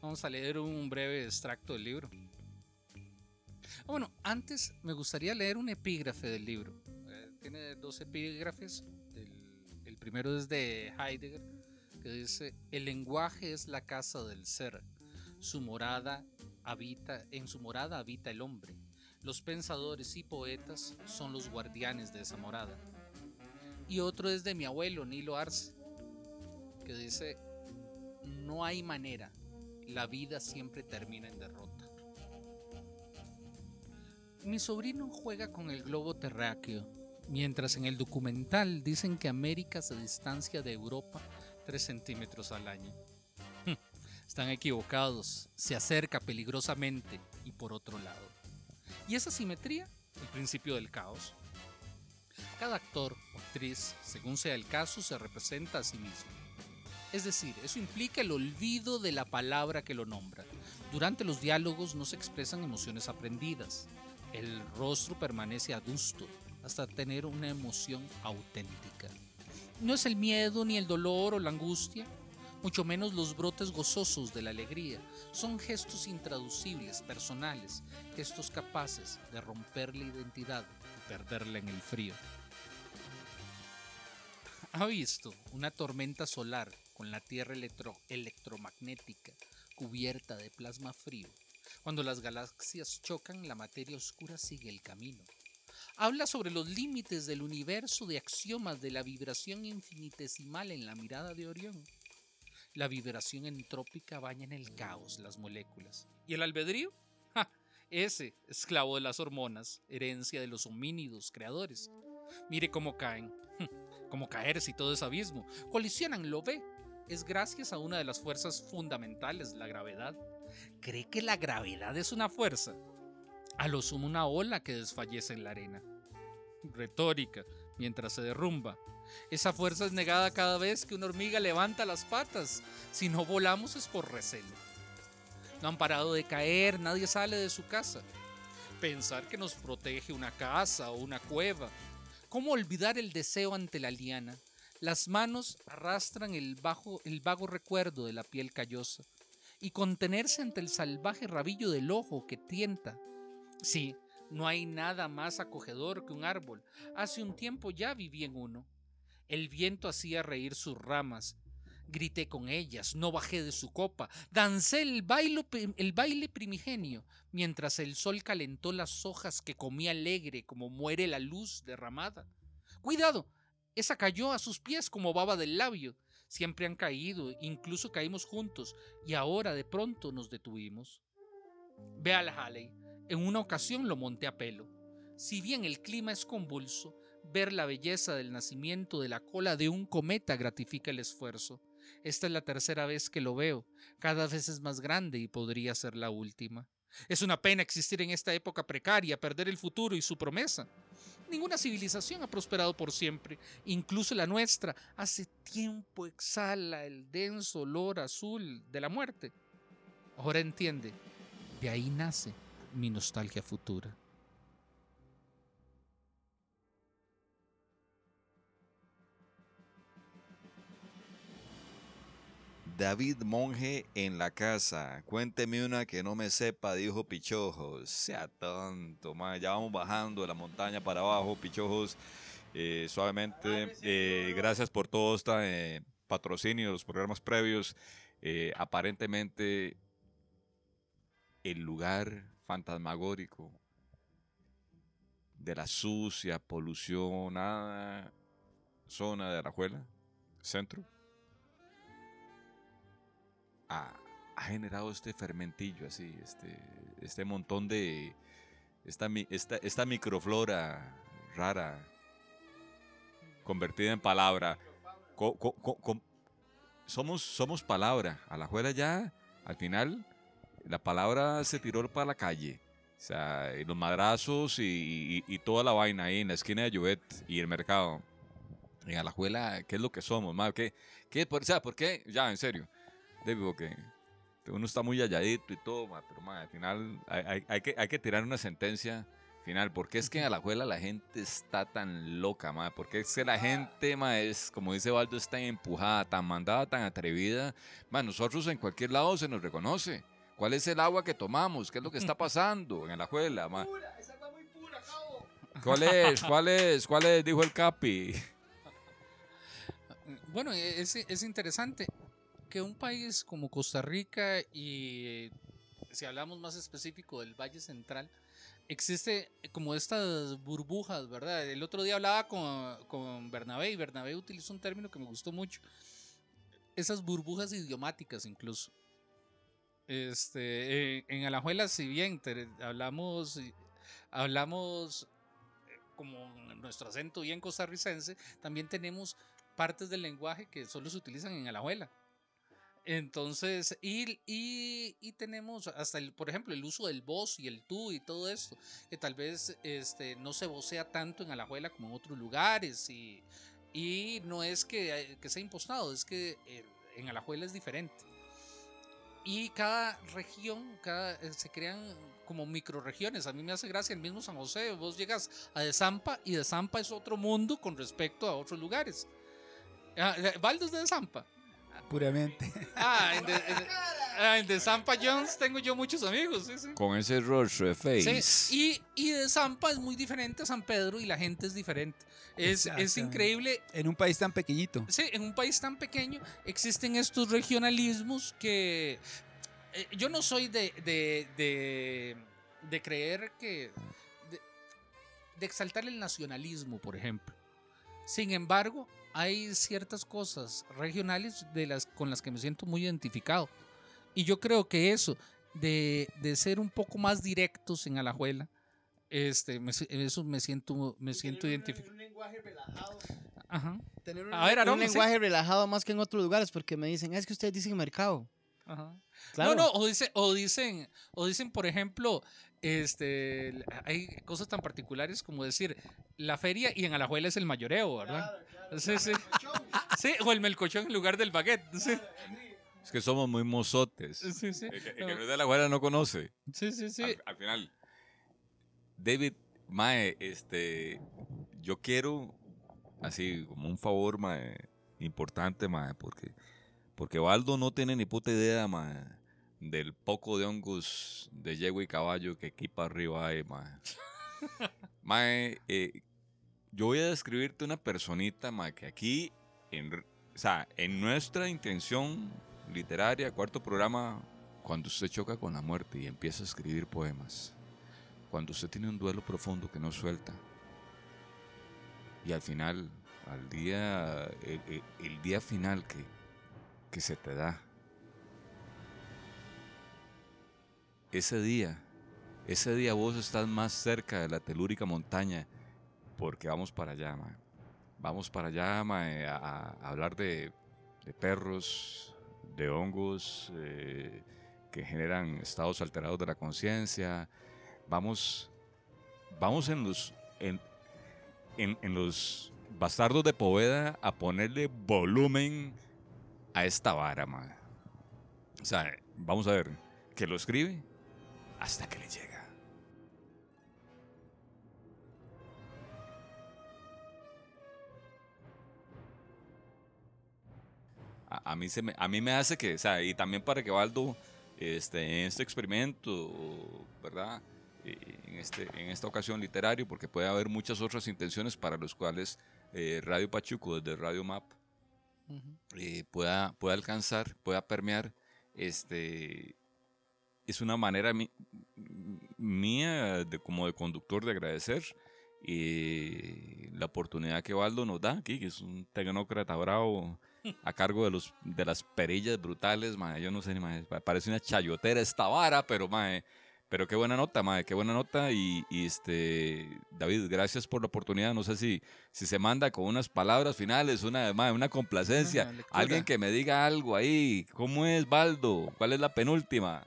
Vamos a leer un breve extracto del libro. Ah, bueno, antes me gustaría leer un epígrafe del libro. Eh, tiene dos epígrafes. El, el primero es de Heidegger, que dice: El lenguaje es la casa del ser. Su morada habita, en su morada habita el hombre. Los pensadores y poetas son los guardianes de esa morada. Y otro es de mi abuelo Nilo Arce, que dice, no hay manera, la vida siempre termina en derrota. Mi sobrino juega con el globo terráqueo, mientras en el documental dicen que América se distancia de Europa 3 centímetros al año. Están equivocados, se acerca peligrosamente y por otro lado. ¿Y esa simetría? El principio del caos. Cada actor o actriz, según sea el caso, se representa a sí mismo. Es decir, eso implica el olvido de la palabra que lo nombra. Durante los diálogos no se expresan emociones aprendidas. El rostro permanece adusto hasta tener una emoción auténtica. No es el miedo ni el dolor o la angustia, mucho menos los brotes gozosos de la alegría. Son gestos intraducibles, personales, gestos capaces de romper la identidad y perderla en el frío. ¿Ha visto una tormenta solar con la Tierra electro- electromagnética cubierta de plasma frío? Cuando las galaxias chocan, la materia oscura sigue el camino. Habla sobre los límites del universo de axiomas de la vibración infinitesimal en la mirada de Orión. La vibración entrópica baña en el caos las moléculas. ¿Y el albedrío? ¡Ja! Ese, esclavo de las hormonas, herencia de los homínidos creadores. Mire cómo caen. Como caer si todo es abismo. Colisionan, lo ve. Es gracias a una de las fuerzas fundamentales, la gravedad. ¿Cree que la gravedad es una fuerza? A lo sumo una ola que desfallece en la arena. Retórica, mientras se derrumba. Esa fuerza es negada cada vez que una hormiga levanta las patas. Si no volamos es por recelo. No han parado de caer, nadie sale de su casa. Pensar que nos protege una casa o una cueva. ¿Cómo olvidar el deseo ante la liana? Las manos arrastran el, bajo, el vago recuerdo de la piel callosa y contenerse ante el salvaje rabillo del ojo que tienta. Sí, no hay nada más acogedor que un árbol. Hace un tiempo ya viví en uno. El viento hacía reír sus ramas. Grité con ellas, no bajé de su copa, dancé el baile, el baile primigenio, mientras el sol calentó las hojas que comí alegre como muere la luz derramada. Cuidado, esa cayó a sus pies como baba del labio. Siempre han caído, incluso caímos juntos, y ahora de pronto nos detuvimos. Ve al Halley. En una ocasión lo monté a pelo. Si bien el clima es convulso, ver la belleza del nacimiento de la cola de un cometa gratifica el esfuerzo. Esta es la tercera vez que lo veo. Cada vez es más grande y podría ser la última. Es una pena existir en esta época precaria, perder el futuro y su promesa. Ninguna civilización ha prosperado por siempre, incluso la nuestra hace tiempo exhala el denso olor azul de la muerte. Ahora entiende, de ahí nace mi nostalgia futura. David Monje en la casa. Cuénteme una que no me sepa, dijo Pichojos. Sea tonto, ma. Ya vamos bajando de la montaña para abajo, Pichojos. eh, suavemente. Eh, gracias por todo este patrocinio, los programas previos. Eh, aparentemente, el lugar fantasmagórico de la sucia, polucionada zona de Arajuela, centro ha, ha generado este fermentillo así, este, este montón de, esta, esta, esta microflora rara, convertida en palabra. Co- co- co- somos, somos palabra, a la juela ya, al final, la palabra se tiró para la calle. O sea, y los madrazos y, y- y toda la vaina ahí en la esquina de Llobet y el mercado. En Alajuela, ¿qué es lo que somos? ¿Qué, qué, por, o sea, ¿por qué? Ya, en serio. David, porque uno está muy halladito y todo, ma, pero ma, al final hay, hay- hay que, hay que tirar una sentencia final. ¿Por qué es que en Alajuela la gente está tan loca, ma? ¿Por qué es que la gente, ma, es, como dice Waldo, es tan empujada, tan mandada, tan atrevida? Ma, nosotros en cualquier lado se nos reconoce. ¿Cuál es el agua que tomamos? ¿Qué es lo que está pasando en Alajuela, ma? ¿Cuál es? ¿Cuál es? ¿Cuál es? Dijo el Capi. Bueno, e, es, es interesante que un país como Costa Rica y eh, si hablamos más específico del Valle Central, existe como estas burbujas, ¿verdad? El otro día hablaba con, con Bernabé y Bernabé utilizó un término que me gustó mucho. Esas burbujas idiomáticas incluso. Este, eh, en Alajuela, si bien te- hablamos, hablamos eh, como nuestro acento bien costarricense, también tenemos partes del lenguaje que solo se utilizan en Alajuela. Entonces, y, y, tenemos hasta, el, por ejemplo, el uso del vos y el tú y todo esto, que tal vez este, no se vocea tanto en Alajuela como en otros lugares. Y, y no es que, que sea impostado, es que eh, en Alajuela es diferente. Y cada región, cada, eh, se crean como microregiones. A mí me hace gracia el mismo San José. Vos llegas a De Zampa y De Zampa es otro mundo con respecto a otros lugares. Ah, eh, Valdo es de Zampa. Puramente. Ah, en de, en de- ah, en de Zampa Jones tengo yo muchos amigos. Sí, sí. Con ese rostro de face. Sí, Y, y de Zampa es muy diferente a San Pedro y la gente es diferente. Es, es increíble En un país tan pequeñito. Sí, en un país tan pequeño existen estos regionalismos que eh, yo no soy de, de, de, de creer que... De, de exaltar el nacionalismo, por ejemplo. Sin embargo, hay ciertas cosas regionales de las, con las que me siento muy identificado. Y yo creo que eso, de, de ser un poco más directos en Alajuela, este, me eso me siento, me siento identificado. Un lenguaje relajado. Ajá, Tener un, A ver, un Aarón, sí. lenguaje relajado más que en otros lugares, porque me dicen, "Ah, es que ustedes dicen mercado. ajá. Claro. No, no, o, dice, o dicen, o dicen, por ejemplo, este, hay cosas tan particulares como decir la feria y en Alajuela es el mayoreo, ¿verdad? Sí, sí. Sí, o el melcochón en lugar del baguette. sí. Es que somos muy mozotes. Sí, sí. El que, el que no es de la guardia no conoce. Sí, sí, sí. Al, al final, David, mae, este, yo quiero, así como un favor, mae, importante, mae, porque, porque Baldo no tiene ni puta idea, mae, del poco de hongos de yegua y caballo que aquí para arriba hay, mae. mae, eh, yo voy a describirte una personita, mae, que aquí, en, o sea, en nuestra intención literaria, cuarto programa, cuando usted choca con la muerte y empieza a escribir poemas, cuando usted tiene un duelo profundo que no suelta, y al final, al día, el, el- el día final que, que se te da, ese día, ese día vos estás más cerca de la telúrica montaña porque vamos para allá, mae. Vamos para allá, mae, a, hablar de, perros, de hongos eh, que generan estados alterados de la conciencia. Vamos, vamos en los, en, en- en los bastardos de Poveda a ponerle volumen a esta vara, mae. O sea, vamos a ver, que lo escribe hasta que le llega. a, a mí se me, a mí me hace que, o sea, y también para que Baldo, este, en este experimento, ¿verdad? En, este, en esta ocasión literario, porque puede haber muchas otras intenciones para los cuales eh, Radio Pachuco desde Radio Map eh, pueda, pueda alcanzar, pueda permear, este, es una manera mía de, como de conductor de agradecer eh, la oportunidad que Baldo nos da aquí, que es un tecnócrata bravo a cargo de, los, de las perillas brutales, mae, yo no sé, ni mae, pa- parece una chayotera esta vara, pero mae, pero qué buena nota, mae, qué buena nota y, y, este, David, gracias por la oportunidad, no sé si, si se manda con unas palabras finales, una, mae, una complacencia, lectura. alguien que me diga algo ahí, ¿cómo es Baldo? ¿Cuál es la penúltima?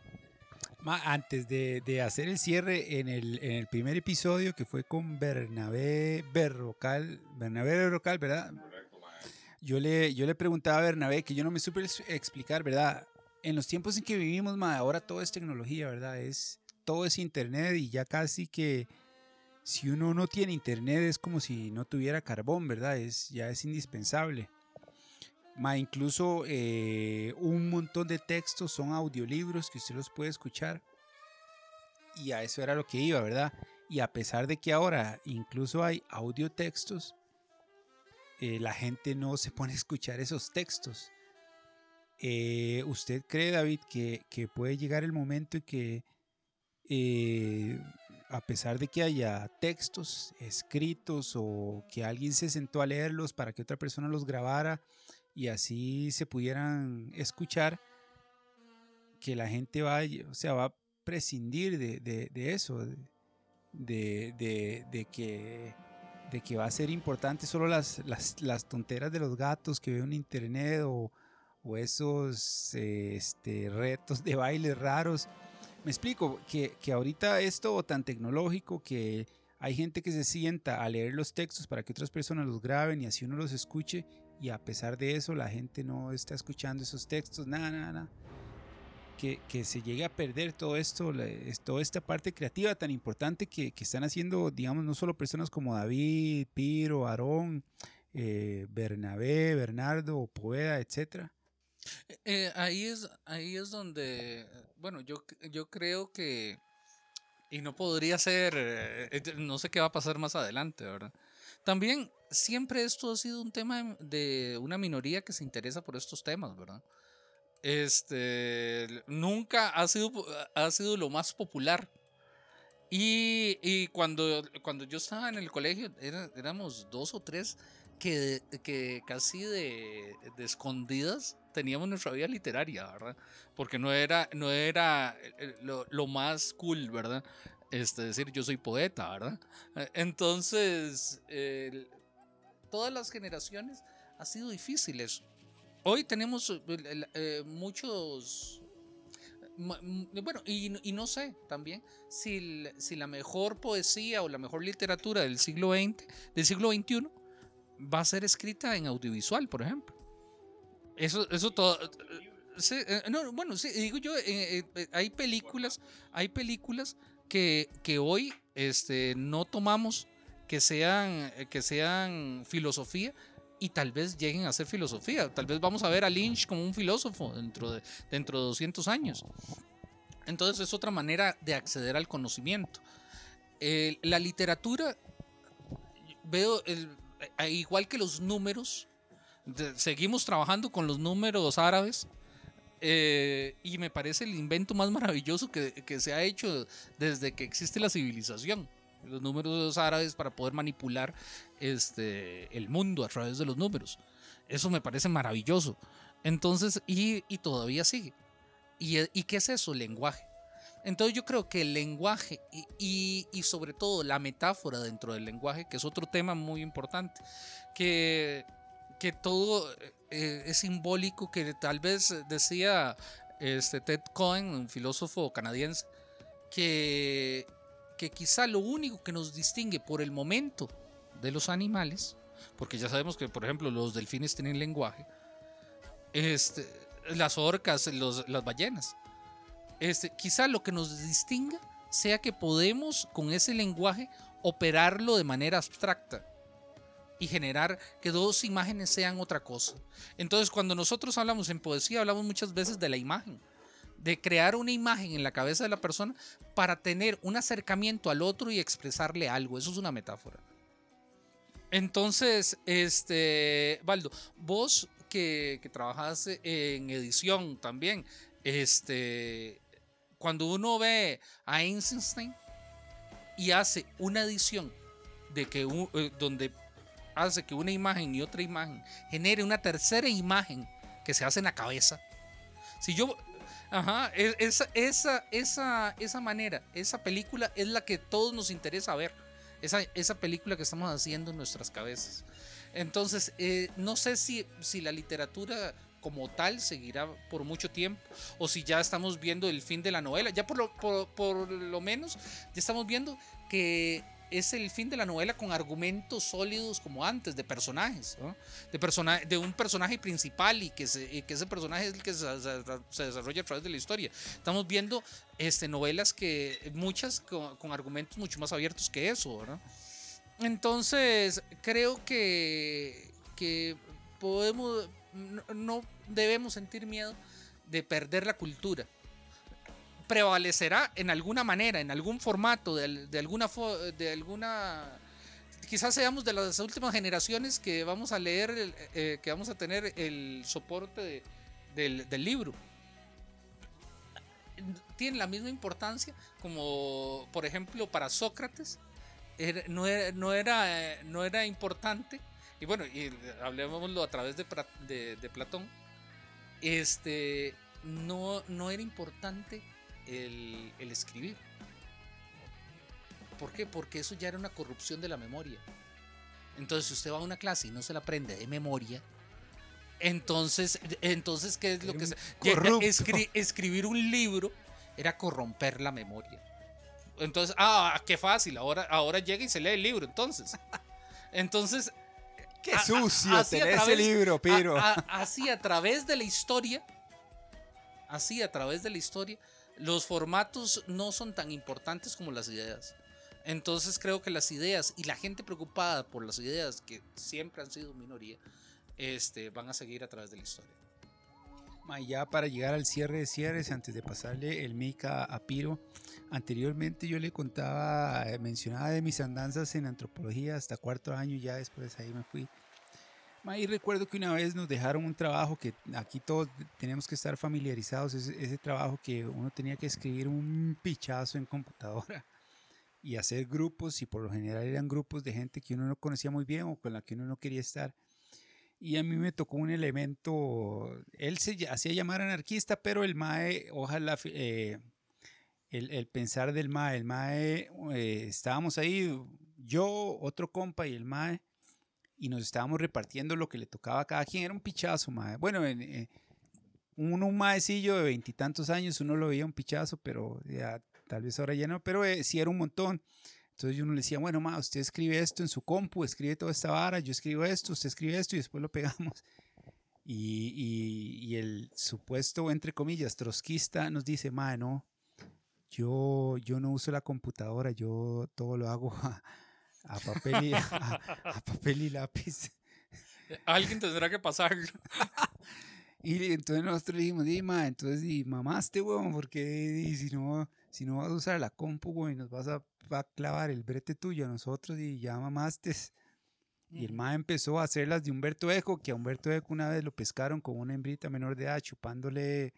Ma, antes de, de hacer el cierre en el, en el primer episodio que fue con Bernabé Berrocal, Bernabé Berrocal, ¿verdad? Yo le, yo le preguntaba a Bernabé que yo no me supe ex- explicar, ¿verdad? En los tiempos en que vivimos, ma, ahora todo es tecnología, ¿verdad? Es, todo es internet y ya casi que si uno no tiene internet es como si no tuviera carbón, ¿verdad? Es, ya es indispensable. Ma, incluso eh, un montón de textos son audiolibros que usted los puede escuchar. Y a eso era lo que iba, ¿verdad? Y a pesar de que ahora incluso hay audiotextos, eh, la gente no se pone a escuchar esos textos. Eh, ¿Usted cree, David, que, que puede llegar el momento en que, eh, a pesar de que haya textos escritos o que alguien se sentó a leerlos para que otra persona los grabara y así se pudieran escuchar, que la gente va, o sea, va a prescindir de, de- de eso, de, de- de que, de que va a ser importante solo las, las, las tonteras de los gatos que veo en internet o, o esos eh, este, retos de bailes raros. Me explico, que, que ahorita esto tan tecnológico que hay gente que se sienta a leer los textos para que otras personas los graben y así uno los escuche y a pesar de eso la gente no está escuchando esos textos, nada, nada, nada. Que, que se llegue a perder todo esto, la- toda esta parte creativa tan importante que, que están haciendo, digamos, no solo personas como David, Piro, Aarón, eh, Bernabé, Bernardo, Poeda, etcétera. Eh, ahí, es, ahí es donde, bueno, yo, yo creo que, y no podría ser, eh, eh, no sé qué va a pasar más adelante, ¿verdad? También siempre esto ha sido un tema de una minoría que se interesa por estos temas, ¿verdad? Este, nunca ha sido, ha sido lo más popular. Y, y cuando, cuando yo estaba en el colegio, era- éramos dos o tres que, que casi de, de escondidas teníamos nuestra vida literaria, ¿verdad? Porque no era, no era eh, lo, lo más cool, ¿verdad? Este, decir yo soy poeta, ¿verdad? Eh, Entonces, todas las generaciones ha sido difícil eso. Hoy tenemos eh, eh, muchos... Bueno, y, no sé también si, si la mejor poesía o la mejor literatura del siglo XX, del siglo XXI, va a ser escrita en audiovisual, por ejemplo. Eso, eso todo. No, bueno, sí, digo yo, hay películas, hay películas que, que hoy este, no tomamos que sean, eh, que sean filosofía y tal vez lleguen a ser filosofía. Tal vez vamos a ver a Lynch como un filósofo dentro de, dentro de 200 años. Entonces es otra manera de acceder al conocimiento. Eh, la literatura, veo, el- igual que los números, de- seguimos trabajando con los números árabes. Eh, y me parece el invento más maravilloso que, que se ha hecho desde que existe la civilización. Los números árabes para poder manipular este, el mundo a través de los números. Eso me parece maravilloso. Entonces, y, y todavía sigue. ¿Y, ¿Y qué es eso? Lenguaje. Entonces yo creo que el lenguaje y, y- sobre todo la metáfora dentro del lenguaje, que es otro tema muy importante, que, que todo eh, es simbólico, que tal vez decía este, Ted Cohen, un filósofo canadiense, que, que quizá lo único que nos distingue por el momento de los animales, porque ya sabemos que por ejemplo los delfines tienen lenguaje, este, las orcas, los- las ballenas, este, quizá lo que nos distinga sea que podemos con ese lenguaje operarlo de manera abstracta y generar que dos imágenes sean otra cosa. Entonces, cuando nosotros hablamos en poesía, hablamos muchas veces de la imagen, de crear una imagen en la cabeza de la persona para tener un acercamiento al otro y expresarle algo. Eso es una metáfora. Entonces, este, Baldo, vos que, que trabajas en edición también, este, cuando uno ve a Einstein y hace una edición de que eh, donde hace que una imagen y otra imagen genere una tercera imagen que se hace en la cabeza. Si yo, e- esa, esa, esa, esa manera, esa película es la que todos nos interesa ver. Esa, esa película que estamos haciendo en nuestras cabezas. Entonces, eh, no sé si, si la literatura como tal seguirá por mucho tiempo o si ya estamos viendo el fin de la novela. Ya por lo, por, por lo menos ya estamos viendo que es el fin de la novela con argumentos sólidos como antes, de personajes, de, persona, de un personaje principal y que, se- ese personaje es el que se, desarrolla a través de la historia. Estamos viendo este, novelas que, muchas con, argumentos mucho más abiertos que eso. Entonces, creo que, que podemos, no debemos sentir miedo de perder la cultura. Prevalecerá en alguna manera, en algún formato, de, de alguna, de alguna... Quizás seamos de las últimas generaciones que vamos a leer, el- eh, que vamos a tener el soporte de- del, libro. Tiene la misma importancia como, por ejemplo, para Sócrates, no, era, no, era, no era importante, y bueno, y hablemoslo a través de- de Platón, este, no, no era importante el, el escribir. ¿Por qué? Porque eso ya era una corrupción de la memoria. Entonces, si usted va a una clase y no se la aprende de memoria, entonces, entonces ¿qué es lo que se... escri- escribir un libro era corromper la memoria. Entonces, ah, qué fácil, ahora, ahora llega y se lee el libro, entonces. Entonces, Qué a- sucio a tener ese través- libro, Piro. a- a- así a través de la historia, así a través de la historia, los formatos no son tan importantes como las ideas. Entonces creo que las ideas y la gente preocupada por las ideas que siempre han sido minoría, este, van a seguir a través de la historia. Ya para llegar al cierre de cierres, antes de pasarle el mic a, a Piro, anteriormente yo le contaba, eh, mencionaba de mis andanzas en antropología hasta cuarto año, ya después ahí me fui. Y recuerdo que una vez nos dejaron un trabajo que aquí todos tenemos que estar familiarizados, ese, ese trabajo que uno tenía que escribir un pichazo en computadora y hacer grupos, y por lo general eran grupos de gente que uno no conocía muy bien o con la que uno no quería estar. Y a mí me tocó un elemento, él se hacía llamar anarquista, pero el MAE, ojalá, eh, el, el pensar del MAE, el MAE, eh, estábamos ahí, yo, otro compa y el MAE, y nos estábamos repartiendo lo que le tocaba a cada quien, era un pichazo, MAE. Bueno, en, eh, uno, un maecillo de veintitantos años, uno lo veía un pichazo, pero ya, tal vez ahora ya no, pero eh, sí era un montón. Entonces uno le decía, bueno, ma, usted escribe esto en su compu, escribe toda esta vara, yo escribo esto, usted escribe esto y después lo pegamos. Y, y- y el supuesto, entre comillas, trotskista nos dice, ma, no, yo, yo no uso la computadora, yo todo lo hago a, a papel, y, a, a papel y lápiz. Alguien tendrá que pasarlo. Y entonces nosotros dijimos, di, ma, entonces y mamaste, weón, porque di, si no, si no vas a usar la compu, weón, nos vas a, va a clavar el brete tuyo a nosotros y ya mamaste. Y el ma empezó a hacer las de Humberto Eco, que a Humberto Eco una vez lo pescaron con una hembrita menor de edad chupándole,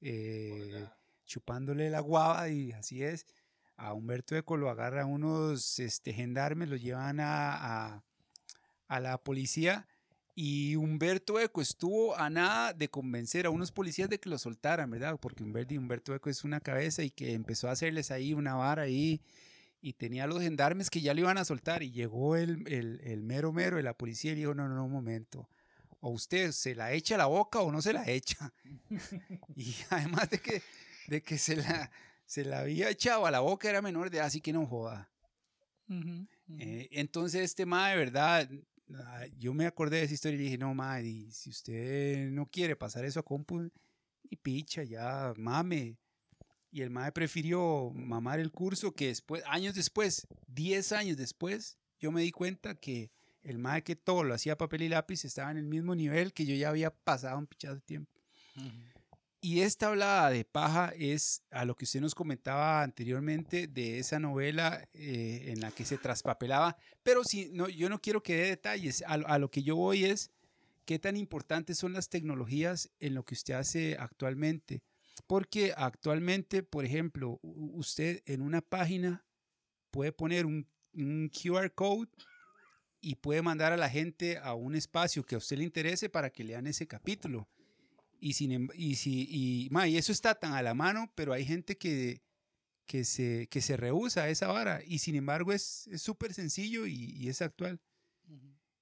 eh, chupándole la guava y así es. A Humberto Eco lo agarran unos este, gendarmes, lo llevan a, a, la policía y Humberto Eco estuvo a nada de convencer a unos policías de que lo soltaran, ¿verdad? Porque Humberto, Humberto Eco es una cabeza y que empezó a hacerles ahí una vara ahí y tenía a los gendarmes que ya lo iban a soltar y llegó el, el, el mero mero de la policía y dijo, no, no, no, un momento. O usted se la echa a la boca o no se la echa. y además de que, de que se, la, se la había echado a la boca era menor de edad, así que no joda. Eh, entonces este ma de verdad, ah, yo me acordé de esa historia y dije, no ma, y si usted no quiere pasar eso a compu, y picha, ya mame. Y el mae prefirió mamar el curso que después, años después, 10 años después, yo me di cuenta que el mae que todo lo hacía papel y lápiz estaba en el mismo nivel que yo ya había pasado un pichazo de tiempo. Y esta hablada de paja es a lo que usted nos comentaba anteriormente de esa novela eh, en la que se traspapelaba. Pero si, no, yo no quiero que dé detalles. A, lo- a lo que yo voy es qué tan importantes son las tecnologías en lo que usted hace actualmente. Porque actualmente, por ejemplo, usted en una página puede poner un, un QR code y puede mandar a la gente a un espacio que a usted le interese para que lean ese capítulo. Y, sin, em- y, si, y, ma, y eso está tan a la mano, pero hay gente que, que, se, que se rehúsa a esa vara. Y sin embargo es súper sencillo y, y es actual.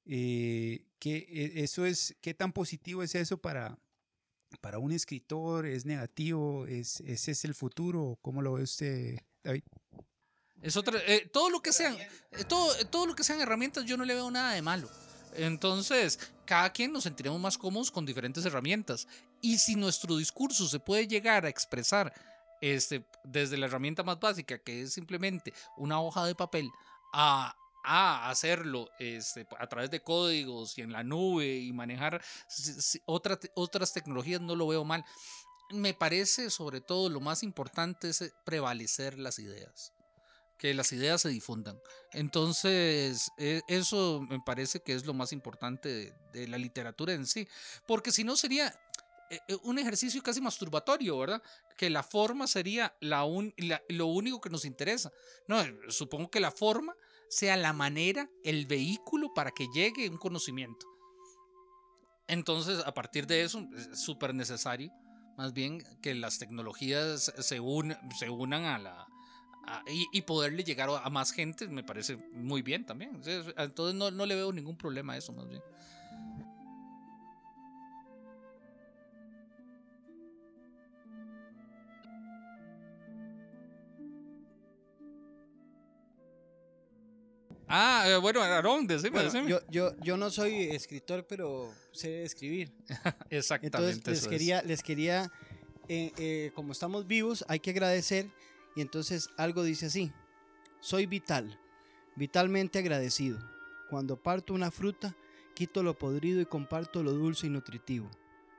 Eh, ¿qué, e- eso es, ¿Qué tan positivo es eso para, para un escritor? ¿Es negativo? ¿Es, ¿Ese es el futuro? ¿Cómo lo ve usted, David? Es otra, eh, todo lo que sean, eh, todo, eh, todo lo que sean herramientas, yo no le veo nada de malo. Entonces, cada quien nos sentiremos más cómodos con diferentes herramientas. Y si nuestro discurso se puede llegar a expresar este, desde la herramienta más básica, que es simplemente una hoja de papel, a, hacerlo este, a través de códigos y en la nube y manejar otra otras tecnologías, no lo veo mal. Me parece, sobre todo, lo más importante es prevalecer las ideas que las ideas se difundan. Entonces, e- eso me parece que es lo más importante de, la literatura en sí, porque si no sería un ejercicio casi masturbatorio, ¿verdad? Que la forma sería lo único que nos interesa. No, eh, supongo que la forma sea la manera, el vehículo para que llegue un conocimiento. Entonces, a partir de eso, es súper necesario, más bien, que las tecnologías se, un- se unan a la, y, poderle llegar a más gente me parece muy bien también. Entonces no le veo ningún problema a eso, más bien. Ah, eh, bueno, Aarón, decime, Bueno, decime. yo, yo, yo no soy escritor, pero sé escribir. Exactamente. Entonces les eso es. quería, les quería eh, eh, como estamos vivos, hay que agradecer. Y entonces algo dice así: Soy vital, vitalmente agradecido. Cuando parto una fruta, quito lo podrido y comparto lo dulce y nutritivo.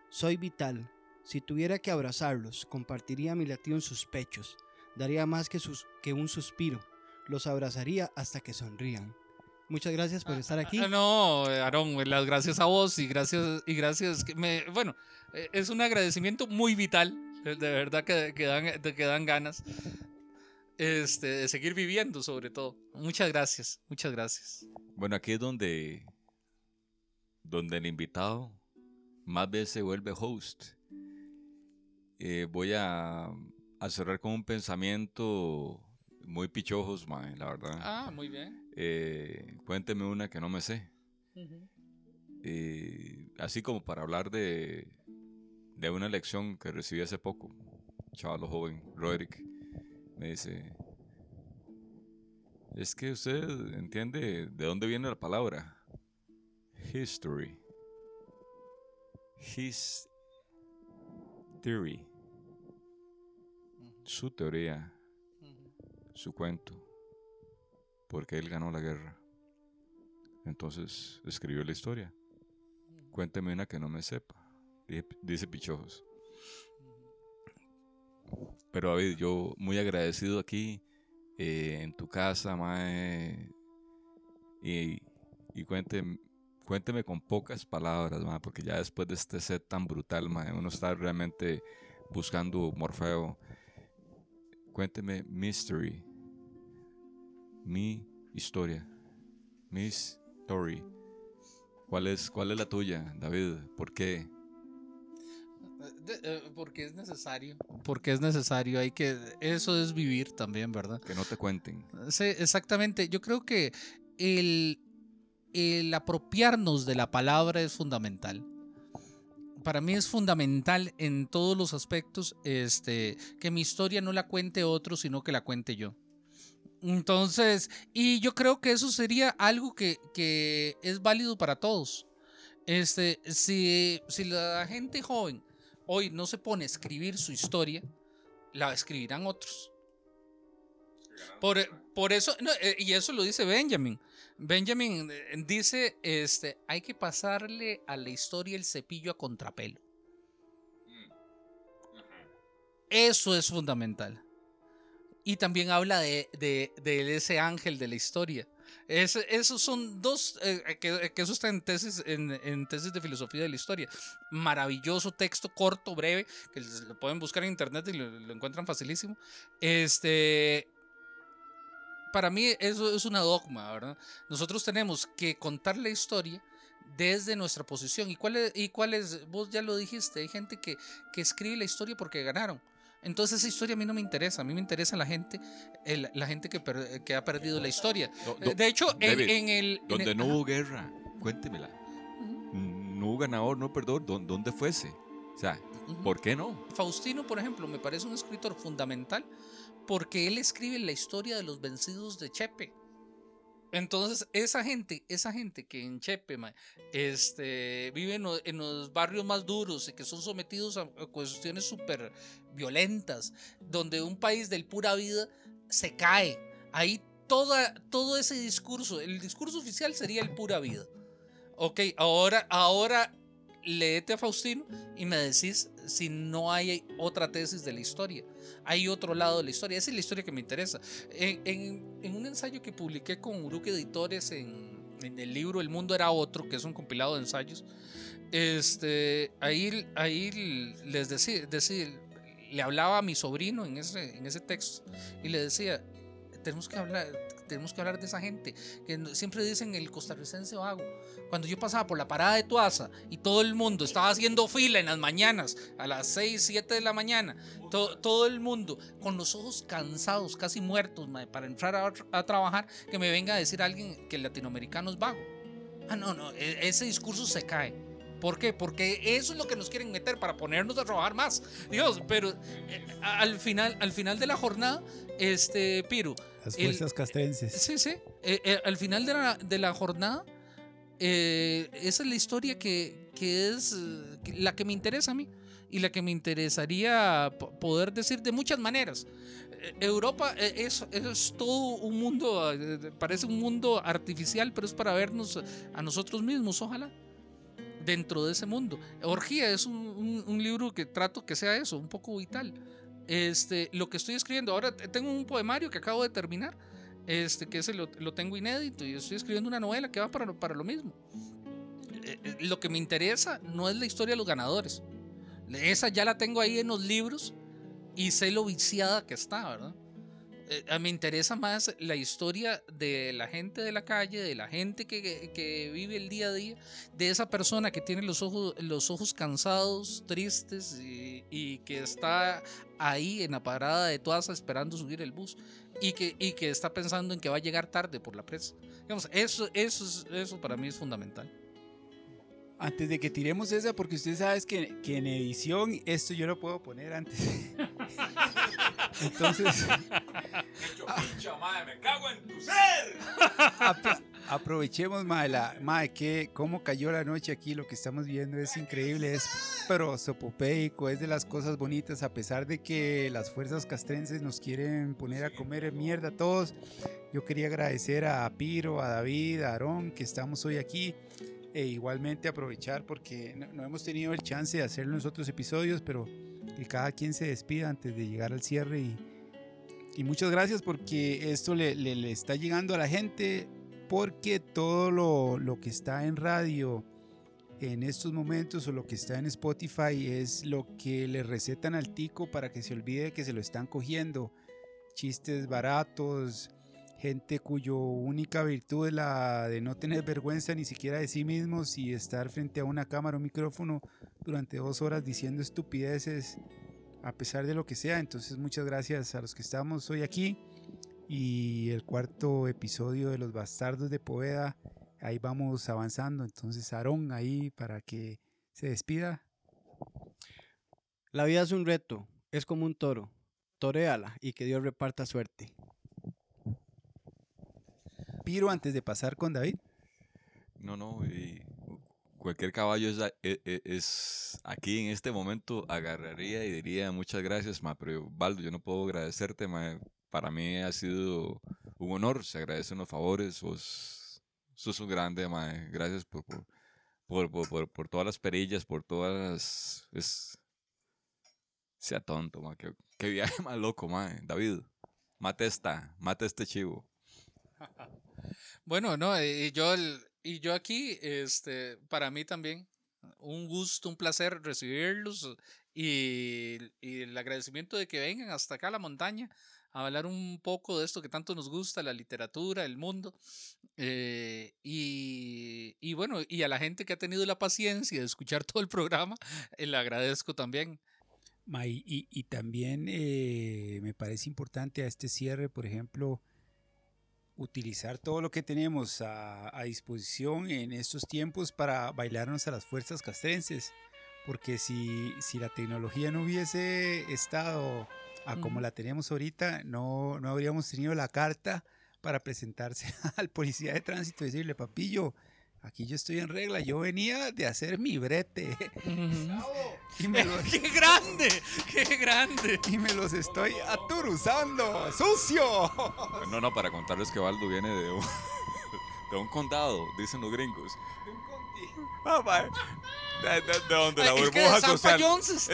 Soy vital. Si tuviera que abrazarlos, compartiría mi latido en sus pechos. Daría más que, sus, que un suspiro. Los abrazaría hasta que sonrían. Muchas gracias por estar aquí. Ah, No, eh, Aarón, las gracias a vos y gracias, y gracias. que me, bueno, eh, es un agradecimiento muy vital, eh, de verdad que, que, dan, de que dan ganas este, de seguir viviendo, sobre todo. Muchas gracias, muchas gracias. Bueno, aquí es donde, donde el invitado más veces se vuelve host. Eh, voy a, a cerrar con un pensamiento muy pichojos, mae, la verdad. Ah, muy bien. Eh, cuénteme una que no me sé. Eh, así como para hablar de, de una lección que recibí hace poco. Chaval joven, Roderick, me dice, es que usted entiende de dónde viene la palabra. History. his theory, su teoría, su cuento, porque él ganó la guerra. Entonces escribió la historia. Cuénteme una que no me sepa, di- dice Pichojos. Pero David, yo muy agradecido aquí eh, en tu casa, mae. Y, y cuente- cuénteme con pocas palabras, mae, porque ya después de este set tan brutal, mae, uno está realmente buscando Morfeo. Cuénteme Mystery. Mi historia. Miss Story. ¿Cuál es, ¿Cuál es la tuya, David? ¿Por qué? Eh, porque es necesario. Porque es necesario. Hay que. Eso es vivir también, ¿verdad? Que no te cuenten. Sí, exactamente. Yo creo que el, el apropiarnos de la palabra es fundamental. Para mí es fundamental en todos los aspectos este, que mi historia no la cuente otro, sino que la cuente yo. Entonces, y yo creo que eso sería algo que, que es válido para todos. Este, si, si la gente joven hoy no se pone a escribir su historia, la escribirán otros. Por, por eso, no, eh, y eso lo dice Benjamin. Benjamin eh, dice, este, hay que pasarle a la historia el cepillo a contrapelo. Eso es fundamental. Y también habla de, de- ese ángel de la historia. Es- esos son dos, eh, que, que eso está en tesis, en, tesis de filosofía de la historia. Maravilloso texto, corto, breve, que lo pueden buscar en internet y lo, encuentran facilísimo. Este, para mí eso es una dogma, ¿verdad? Nosotros tenemos que contar la historia desde nuestra posición. ¿Y cuál es? Y? Vos ya lo dijiste, hay gente que, que escribe la historia porque ganaron. Entonces esa historia a mí no me interesa, a mí me interesa la gente, el- la gente que, per- que ha perdido la historia. Do- Eh, do- De hecho, en, David, en el... en Donde el- no hubo guerra, cuéntemela. No hubo ganador, no perdedor, ¿dó- ¿dónde fuese? O sea. ¿por qué no? Faustino, por ejemplo, me parece un escritor fundamental porque él escribe la historia de los vencidos de Chepe. Entonces, esa gente, esa gente que en Chepe ma, este, vive en, lo- en los barrios más duros y que son sometidos a, cuestiones súper violentas, donde un país del pura vida se cae. Ahí toda, todo ese discurso, el discurso oficial sería el pura vida. Ok, ahora, ahora léete a Faustino y me decís si no hay otra tesis de la historia. Hay otro lado de la historia. Esa es la historia que me interesa. En, en- en un ensayo que publiqué con Uruque Editores en, en el libro El mundo era otro, que es un compilado de ensayos, este, ahí, ahí les decía, decía- le hablaba a mi sobrino en ese, en ese texto y le decía, tenemos que hablar, tenemos que hablar de esa gente que siempre dicen el costarricense vago. Cuando yo pasaba por la parada de Tuaza y todo el mundo estaba haciendo fila en las mañanas, a las 6, 7 de la mañana, to- todo el mundo con los ojos cansados, casi muertos, mae, para entrar a, a trabajar, que me venga a decir alguien que el latinoamericano es vago. Ah, no, no, e- ese discurso se cae. ¿Por qué? Porque eso es lo que nos quieren meter para ponernos a trabajar más. Dios, pero eh, al final, al final de la jornada, este, Piru, Las El- fuerzas castrenses. Sí, sí. Eh, eh, al final de la, de la jornada, eh, esa es la historia que, que es la que me interesa a mí y la que me interesaría po- poder decir de muchas maneras. Eh, Europa eh, es, es todo un mundo, parece un mundo artificial, pero es para vernos a nosotros mismos, ojalá. Dentro de ese mundo. Orgía es un, un- un libro que trato que sea eso, un poco vital. Este, lo que estoy escribiendo ahora, te- tengo un poemario que acabo de terminar, este, que ese lo, lo tengo inédito y estoy escribiendo una novela que va para, para lo mismo. Eh, eh, lo que me interesa no es la historia de los ganadores. Esa ya la tengo ahí en los libros y sé lo viciada que está, ¿verdad? Eh, me interesa más la historia de la gente de la calle, de la gente que, que vive el día a día, de esa persona que tiene los ojos, los ojos cansados, tristes y, y que está ahí en la parada de Tuaza esperando subir el bus y que, y que está pensando en que va a llegar tarde por la presa. Eso, eso, es- eso para mí es fundamental. Antes de que tiremos esa, porque usted sabe que, que en edición esto yo lo puedo poner antes. Entonces, me cago en tu ser! aprovechemos, mae, la, mae, que cómo cayó la noche aquí, lo que estamos viendo es increíble, es prosopopeico, es de las cosas bonitas, a pesar de que las fuerzas castrenses nos quieren poner a comer mierda a todos. Yo quería agradecer a Piro, a David, a Aarón, que estamos hoy aquí, e igualmente aprovechar porque no, hemos tenido el chance de hacerlo en los otros episodios, pero que cada quien se despida antes de llegar al cierre y, y muchas gracias porque esto le, le- le está llegando a la gente porque todo lo, lo que está en radio en estos momentos o lo que está en Spotify es lo que le recetan al tico para que se olvide que se lo están cogiendo. Chistes baratos, gente cuyo única virtud es la de no tener vergüenza ni siquiera de sí mismos y estar frente a una cámara o micrófono durante dos horas diciendo estupideces a pesar de lo que sea. Entonces muchas gracias a los que estamos hoy aquí y el cuarto episodio de Los Bastardos de Poveda. Ahí vamos avanzando. Entonces Aarón ahí para que se despida. La vida es un reto, es como un toro. Toréala y que Dios reparta suerte. Antes de pasar con David. No, no, cualquier caballo e- e- es aquí en este momento agarraría y diría muchas gracias, pero Baldo, yo no puedo agradecerte. Para mí ha sido un honor, se agradecen los favores, sos, sos un grande, ma. Gracias por, por, por, por, por- todas las perillas, por todas. Es, sea tonto, ma, qué viaje más loco, ma. David, mate esta, mate este chivo. Bueno, no, eh, y yo, el- y yo aquí, este, para mí también, un gusto, un placer recibirlos y, y el agradecimiento de que vengan hasta acá a la montaña a hablar un poco de esto que tanto nos gusta, la literatura, el mundo. eh, y, y bueno, y a la gente que ha tenido la paciencia de escuchar todo el programa, eh, le agradezco también. Y, y- también me parece importante a este cierre, por ejemplo, utilizar todo lo que tenemos a, a disposición en estos tiempos para bailarnos a las fuerzas castrenses. Porque si, si la tecnología no hubiese estado a como la tenemos ahorita, no, no habríamos tenido la carta para presentarse al policía de tránsito y decirle, papillo, aquí yo estoy en regla, yo venía de hacer mi brete. y me ¡Qué grande! ¡Qué grande! y me los estoy aturuzando, sucio. No, no, para contarles que Baldo viene de un, de un condado, dicen los gringos. Ah, mae. De, de- de donde la Ay, es que de burbuja social. Jones es de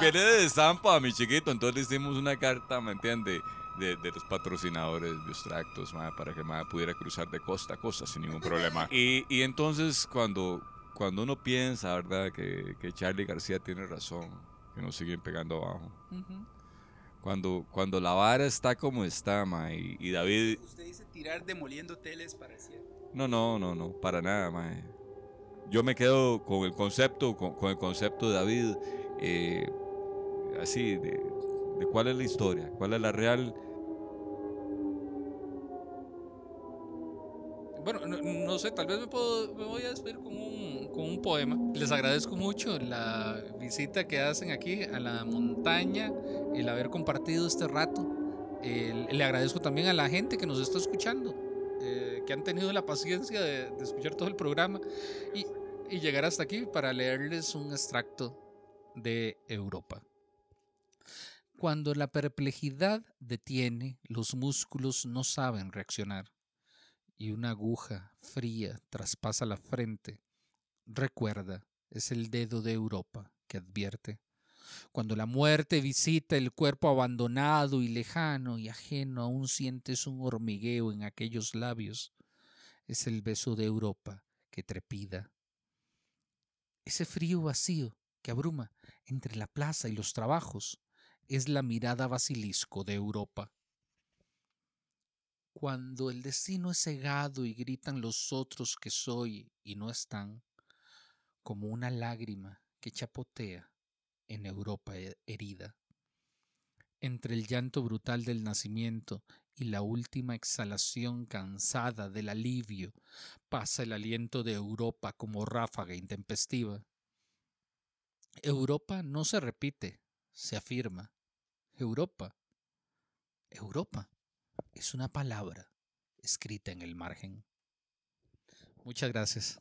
viene de Zampa, mi chiquito. Entonces le hicimos una carta, ¿me entiende? De, de los patrocinadores de extractos, mae, para que mae, pudiera cruzar de costa a costa sin ningún problema. Y, y entonces cuando, cuando uno piensa, ¿verdad? Que, que Charlie García tiene razón, que nos siguen pegando abajo. Cuando, cuando la vara está como está, mae, y, y David Usted dice tirar demoliendo teles para el cielo. No, no, no, no, para nada, mae. Yo me quedo con el concepto, con, con el concepto de David, eh, así, de, de cuál es la historia, cuál es la real. Bueno, no, no sé, tal vez me, puedo, me voy a despedir con un, con un poema. Les agradezco mucho la visita que hacen aquí a la montaña, el haber compartido este rato. El- le agradezco también a la gente que nos está escuchando, eh, que han tenido la paciencia de, de escuchar todo el programa y, y llegar hasta aquí para leerles un extracto de Europa. Cuando la perplejidad detiene, los músculos no saben reaccionar y una aguja fría traspasa la frente. Recuerda, es el dedo de Europa que advierte. Cuando la muerte visita el cuerpo abandonado y lejano y ajeno, aún sientes un hormigueo en aquellos labios. Es el beso de Europa que trepida. Ese frío vacío que abruma entre la plaza y los trabajos es la mirada basilisco de Europa cuando el destino es cegado y gritan los otros que soy y no están, como una lágrima que chapotea en Europa he- herida. Entre el llanto brutal del nacimiento y la última exhalación cansada del alivio, pasa el aliento de Europa como ráfaga intempestiva. Europa no se repite, se afirma. Europa. Europa es una palabra escrita en el margen. Muchas gracias.